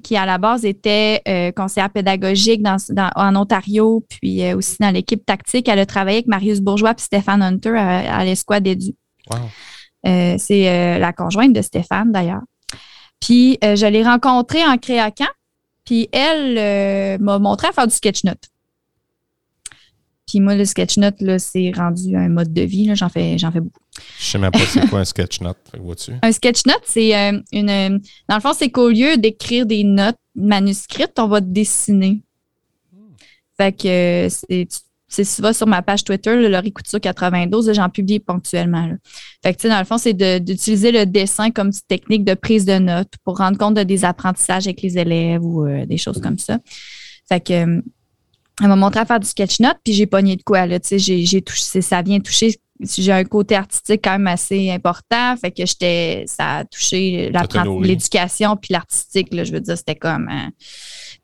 qui, à la base, était euh, conseillère pédagogique dans, dans- en Ontario, puis euh, aussi dans l'équipe tactique. Elle a travaillé avec Marius Bourgeois et Stéphane Hunter à, à l'escouade Edu. Wow. Euh, c'est la conjointe de Stéphane, d'ailleurs. Puis, je l'ai rencontrée en créacan, puis elle m'a montré à faire du sketch note. Puis moi, le sketch note, là, c'est rendu un mode de vie. là. J'en fais, j'en fais beaucoup. Je sais même pas c'est quoi un sketch note. Fait que vois-tu? Un sketch note, c'est euh, une. euh, Dans le fond, c'est qu'au lieu d'écrire des notes manuscrites, on va dessiner. Fait que euh, c'est. c'est- tu vas sur ma page Twitter, là, Laurie Couture 92, là, j'en publie ponctuellement. là. Fait que, tu sais, dans le fond, c'est de- d'utiliser le dessin comme technique de prise de notes pour rendre compte de des apprentissages avec les élèves ou euh, des choses comme ça. Fait que, elle m'a montré à faire du sketch note, puis j'ai pogné de quoi, là. Tu sais, j'ai- j'ai touché, ça vient toucher. J'ai un côté artistique quand même assez important. Fait que j'étais, ça a touché l'éducation puis l'artistique, là. Je veux dire, c'était comme. hein.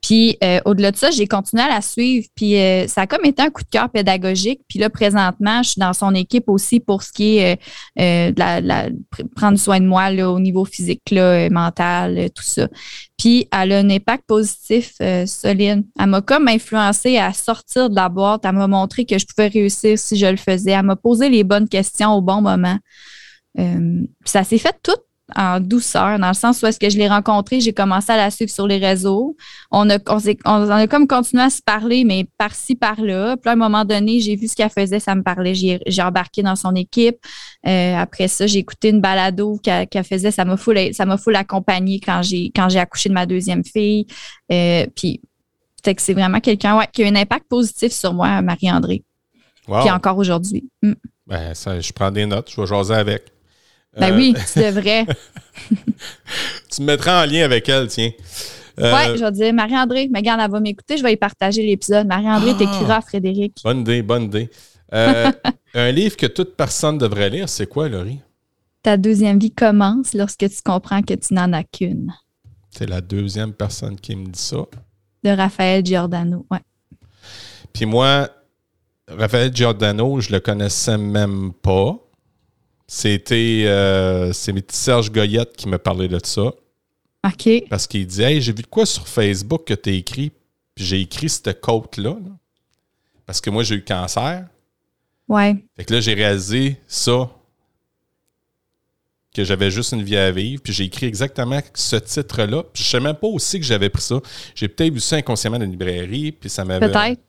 Puis euh, au-delà de ça, j'ai continué à la suivre. Puis euh, ça a comme été un coup de cœur pédagogique. Puis là, présentement, je suis dans son équipe aussi pour ce qui est euh, euh, de la, la- pr- prendre soin de moi là, au niveau physique, là, euh, mental, euh, tout ça. Puis elle a un impact positif solide. Elle m'a comme influencé à sortir de la boîte. Elle m'a montré que je pouvais réussir si je le faisais. Elle m'a posé les bonnes questions au bon moment. Ça s'est fait tout en douceur, dans le sens où est-ce que je l'ai rencontrée, j'ai commencé à la suivre sur les réseaux. On a, on, on a comme continué à se parler, mais par-ci, par-là. Puis à un moment donné, j'ai vu ce qu'elle faisait, ça me parlait. J'ai embarqué dans son équipe. Euh, après ça, j'ai écouté une balado qu'elle faisait. Ça m'a full, ça m'a full accompagné quand j'ai quand j'ai accouché de ma deuxième fille. Euh, puis fait que c'est vraiment quelqu'un ouais, qui a un impact positif sur moi, Marie-André. Wow. Puis encore aujourd'hui. Mm. Ben, ça, je prends des notes, je vais jaser avec. Ben Euh, oui, tu devrais. Tu me mettras en lien avec elle, tiens. Euh, Ouais, je vais dire Marie-André, mais regarde, elle va m'écouter, je vais y partager l'épisode. Marie-André, Ah! t'écriras à Frédéric. Bonne idée, bonne idée. Euh, un livre que toute personne devrait lire, c'est quoi, Laurie? Ta deuxième vie commence lorsque tu comprends que tu n'en as qu'une. C'est la deuxième personne qui me dit ça. De Raphaël Giordano. Ouais. Puis moi, Raphaël Giordano, je le connaissais même pas. C'était euh, Serge Goyette qui me parlait de ça. OK. Parce qu'il dit Hey, j'ai vu de quoi sur Facebook que tu as écrit. Puis j'ai écrit cette côte-là. là. Parce que moi, j'ai eu cancer. Ouais. Fait que là, j'ai réalisé ça. Que j'avais juste une vie à vivre, puis j'ai écrit exactement ce titre-là. Puis je sais même pas aussi que j'avais pris ça. J'ai peut-être vu ça inconsciemment dans une librairie, puis ça m'avait. Peut-être.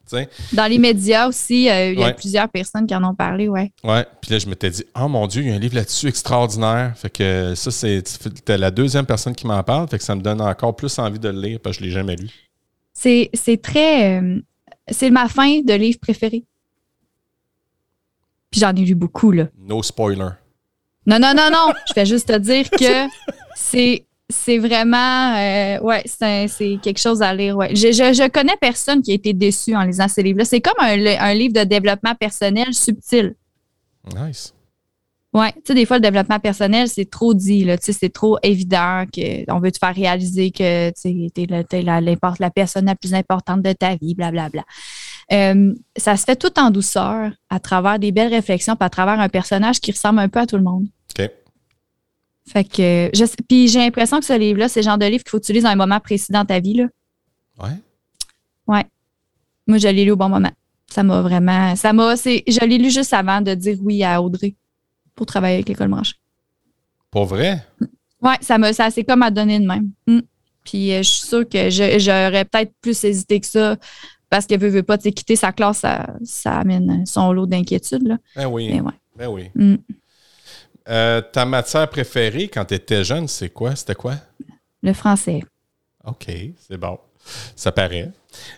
Dans les médias aussi, euh, il y a Ouais. plusieurs personnes qui en ont parlé, ouais. Ouais, puis là, je m'étais dit, oh mon Dieu, il y a un livre là-dessus extraordinaire. Fait que ça, c'est t'es la deuxième personne qui m'en parle, fait que ça me donne encore plus envie de le lire, parce que je l'ai jamais lu. C'est c'est très. euh, c'est ma fin de livre préféré. Puis j'en ai lu beaucoup, là. No spoiler. Non, non, non, non. Je vais juste te dire que c'est. C'est vraiment, euh, ouais, c'est quelque chose à lire. Ouais. Je, je, je connais personne qui a été déçu en lisant ces livres-là. C'est comme un, un livre de développement personnel subtil. Nice. Ouais, tu sais, des fois, le développement personnel, c'est trop dit, là. Tu sais, c'est trop évident qu'on veut te faire réaliser que, tu sais, t'es la, la, personne la plus importante de ta vie, blablabla. Euh, ça se fait tout en douceur, à travers des belles réflexions, puis à travers un personnage qui ressemble un peu à tout le monde. Fait que, je puis j'ai l'impression que ce livre-là, c'est le genre de livre qu'il faut utiliser à un moment précis dans ta vie, là. Ouais. Ouais. Moi, je l'ai lu au bon moment. Ça m'a vraiment, ça m'a, c'est, je l'ai lu juste avant de dire oui à Audrey pour travailler avec l'école branchée. Pour vrai? Ouais, ça me, ça c'est comme à donner de même. Mm. Puis euh, je suis sûre que je- j'aurais peut-être plus hésité que ça parce que veut, veut pas, tu quitter sa classe, ça, ça amène son lot d'inquiétude, là. Ben oui. Mais ouais. Ben oui. Mm. Euh, ta matière préférée quand tu étais jeune, c'est quoi? C'était quoi? Le français. OK, c'est bon. Ça paraît.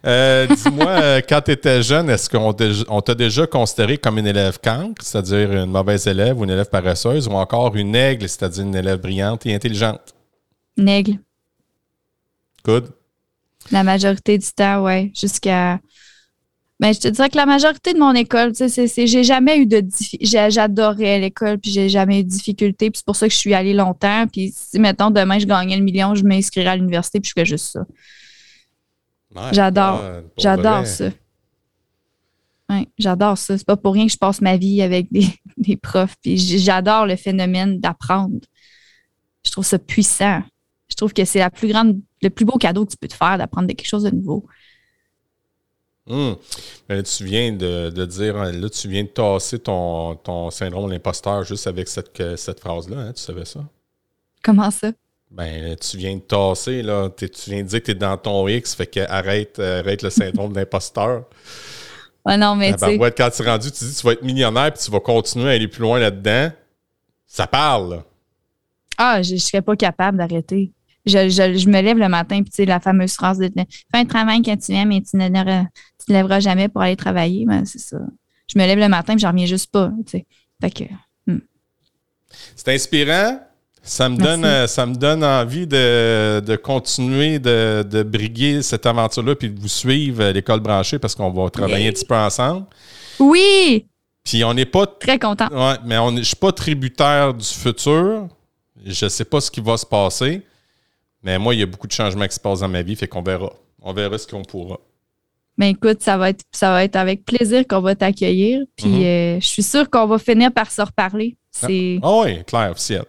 Euh, Dis-moi, euh, quand tu étais jeune, est-ce qu'on t'a déjà considéré comme une élève cancre, c'est-à-dire une mauvaise élève ou une élève paresseuse, ou encore une aigle, c'est-à-dire une élève brillante et intelligente? Nègre. Good. La majorité du temps, ouais. Jusqu'à. Ben, je te dirais que la majorité de mon école, tu sais, c'est- j'ai jamais eu de. J'adorais l'école, puis j'ai jamais eu de difficulté. Puis c'est pour ça que je suis allée longtemps. Puis si, mettons, demain, je gagnais le million, je m'inscrirais à l'université, puis je fais juste ça. Ouais, J'adore. J'adore ça. Ouais, j'adore ça. C'est pas pour rien que je passe ma vie avec des, des profs. Puis j'adore le phénomène d'apprendre. Je trouve ça puissant. Je trouve que c'est la plus grande, le plus beau cadeau que tu peux te faire d'apprendre quelque chose de nouveau. Hum. Mais là, tu viens de, de dire, hein, là, tu viens de tasser ton, ton syndrome de l'imposteur juste avec cette, phrase-là. hein, tu savais ça? Comment ça? Ben, tu viens de tasser, là. Tu viens de dire que tu es dans ton X, fait que arrête, arrête le syndrome d'imposteur. Ouais, non, mais Ah, ben, ouais, quand tu es rendu, tu dis que tu vas être millionnaire puis tu vas continuer à aller plus loin là-dedans. Ça parle, là. Ah, je ne serais pas capable d'arrêter. Je, je- je me lève le matin, puis tu sais, la fameuse phrase de fais un travail que tu aimes et tu ne te lèveras jamais pour aller travailler. Ben, c'est ça. Je me lève le matin, puis j'en reviens juste pas. Tu sais. Fait que, C'est inspirant. Ça me, Merci. donne, euh, ça me donne envie de, de continuer de, de briguer cette aventure-là puis de vous suivre à l'école branchée parce qu'on va travailler un petit peu ensemble. oui, Puis on n'est pas. très content. Ouais, mais on je ne suis pas tributaire du futur. Je ne sais pas ce qui va se passer. Mais moi, il y a beaucoup de changements qui se passent dans ma vie, fait qu'on verra. On verra ce qu'on pourra. Mais écoute, ça va être, ça va être avec plaisir qu'on va t'accueillir. Puis Mhm. euh, je suis sûre qu'on va finir par se reparler. C'est. Ah oui, clair, officiel.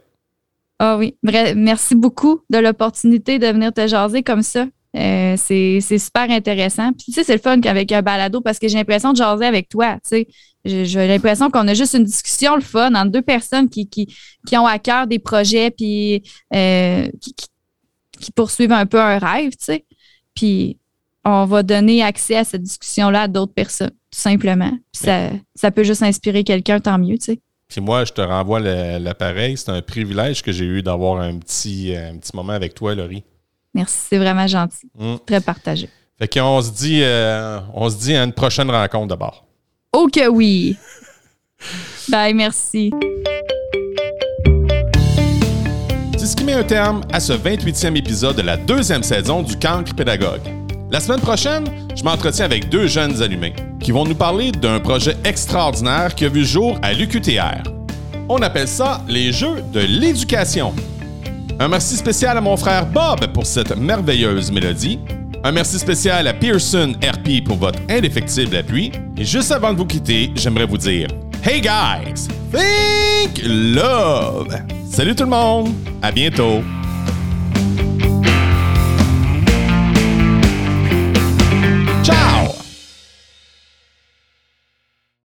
Ah oui, merci beaucoup de l'opportunité de venir te jaser comme ça. Euh, c'est c'est super intéressant. Puis tu sais, c'est le fun qu'avec un balado parce que j'ai l'impression de jaser avec toi. Tu sais, j'ai j'ai l'impression qu'on a juste une discussion le fun entre deux personnes qui, qui, qui ont à cœur des projets puis euh, qui, qui, qui poursuivent un peu un rêve, tu sais. Puis on va donner accès à cette discussion-là à d'autres personnes, tout simplement. Puis ça, ça peut juste inspirer quelqu'un, tant mieux, tu sais. Puis moi, je te renvoie le- l'appareil. C'est un privilège que j'ai eu d'avoir un petit, un petit moment avec toi, Laurie. Merci, c'est vraiment gentil. Mm. Très partagé. Fait qu'on se dit, euh, on se dit à une prochaine rencontre d'abord. Oh que oui! Bye, merci. C'est ce qui met un terme à ce 28e épisode de la deuxième saison du Cancre Pédagogue. La semaine prochaine, je m'entretiens avec deux jeunes allumés qui vont nous parler d'un projet extraordinaire qui a vu jour à l'UQTR. On appelle ça les Jeux de l'éducation. Un merci spécial à mon frère Bob pour cette merveilleuse mélodie. Un merci spécial à Pearson RP pour votre indéfectible appui. Et juste avant de vous quitter, j'aimerais vous dire Hey guys! Think love! Salut tout le monde! À bientôt!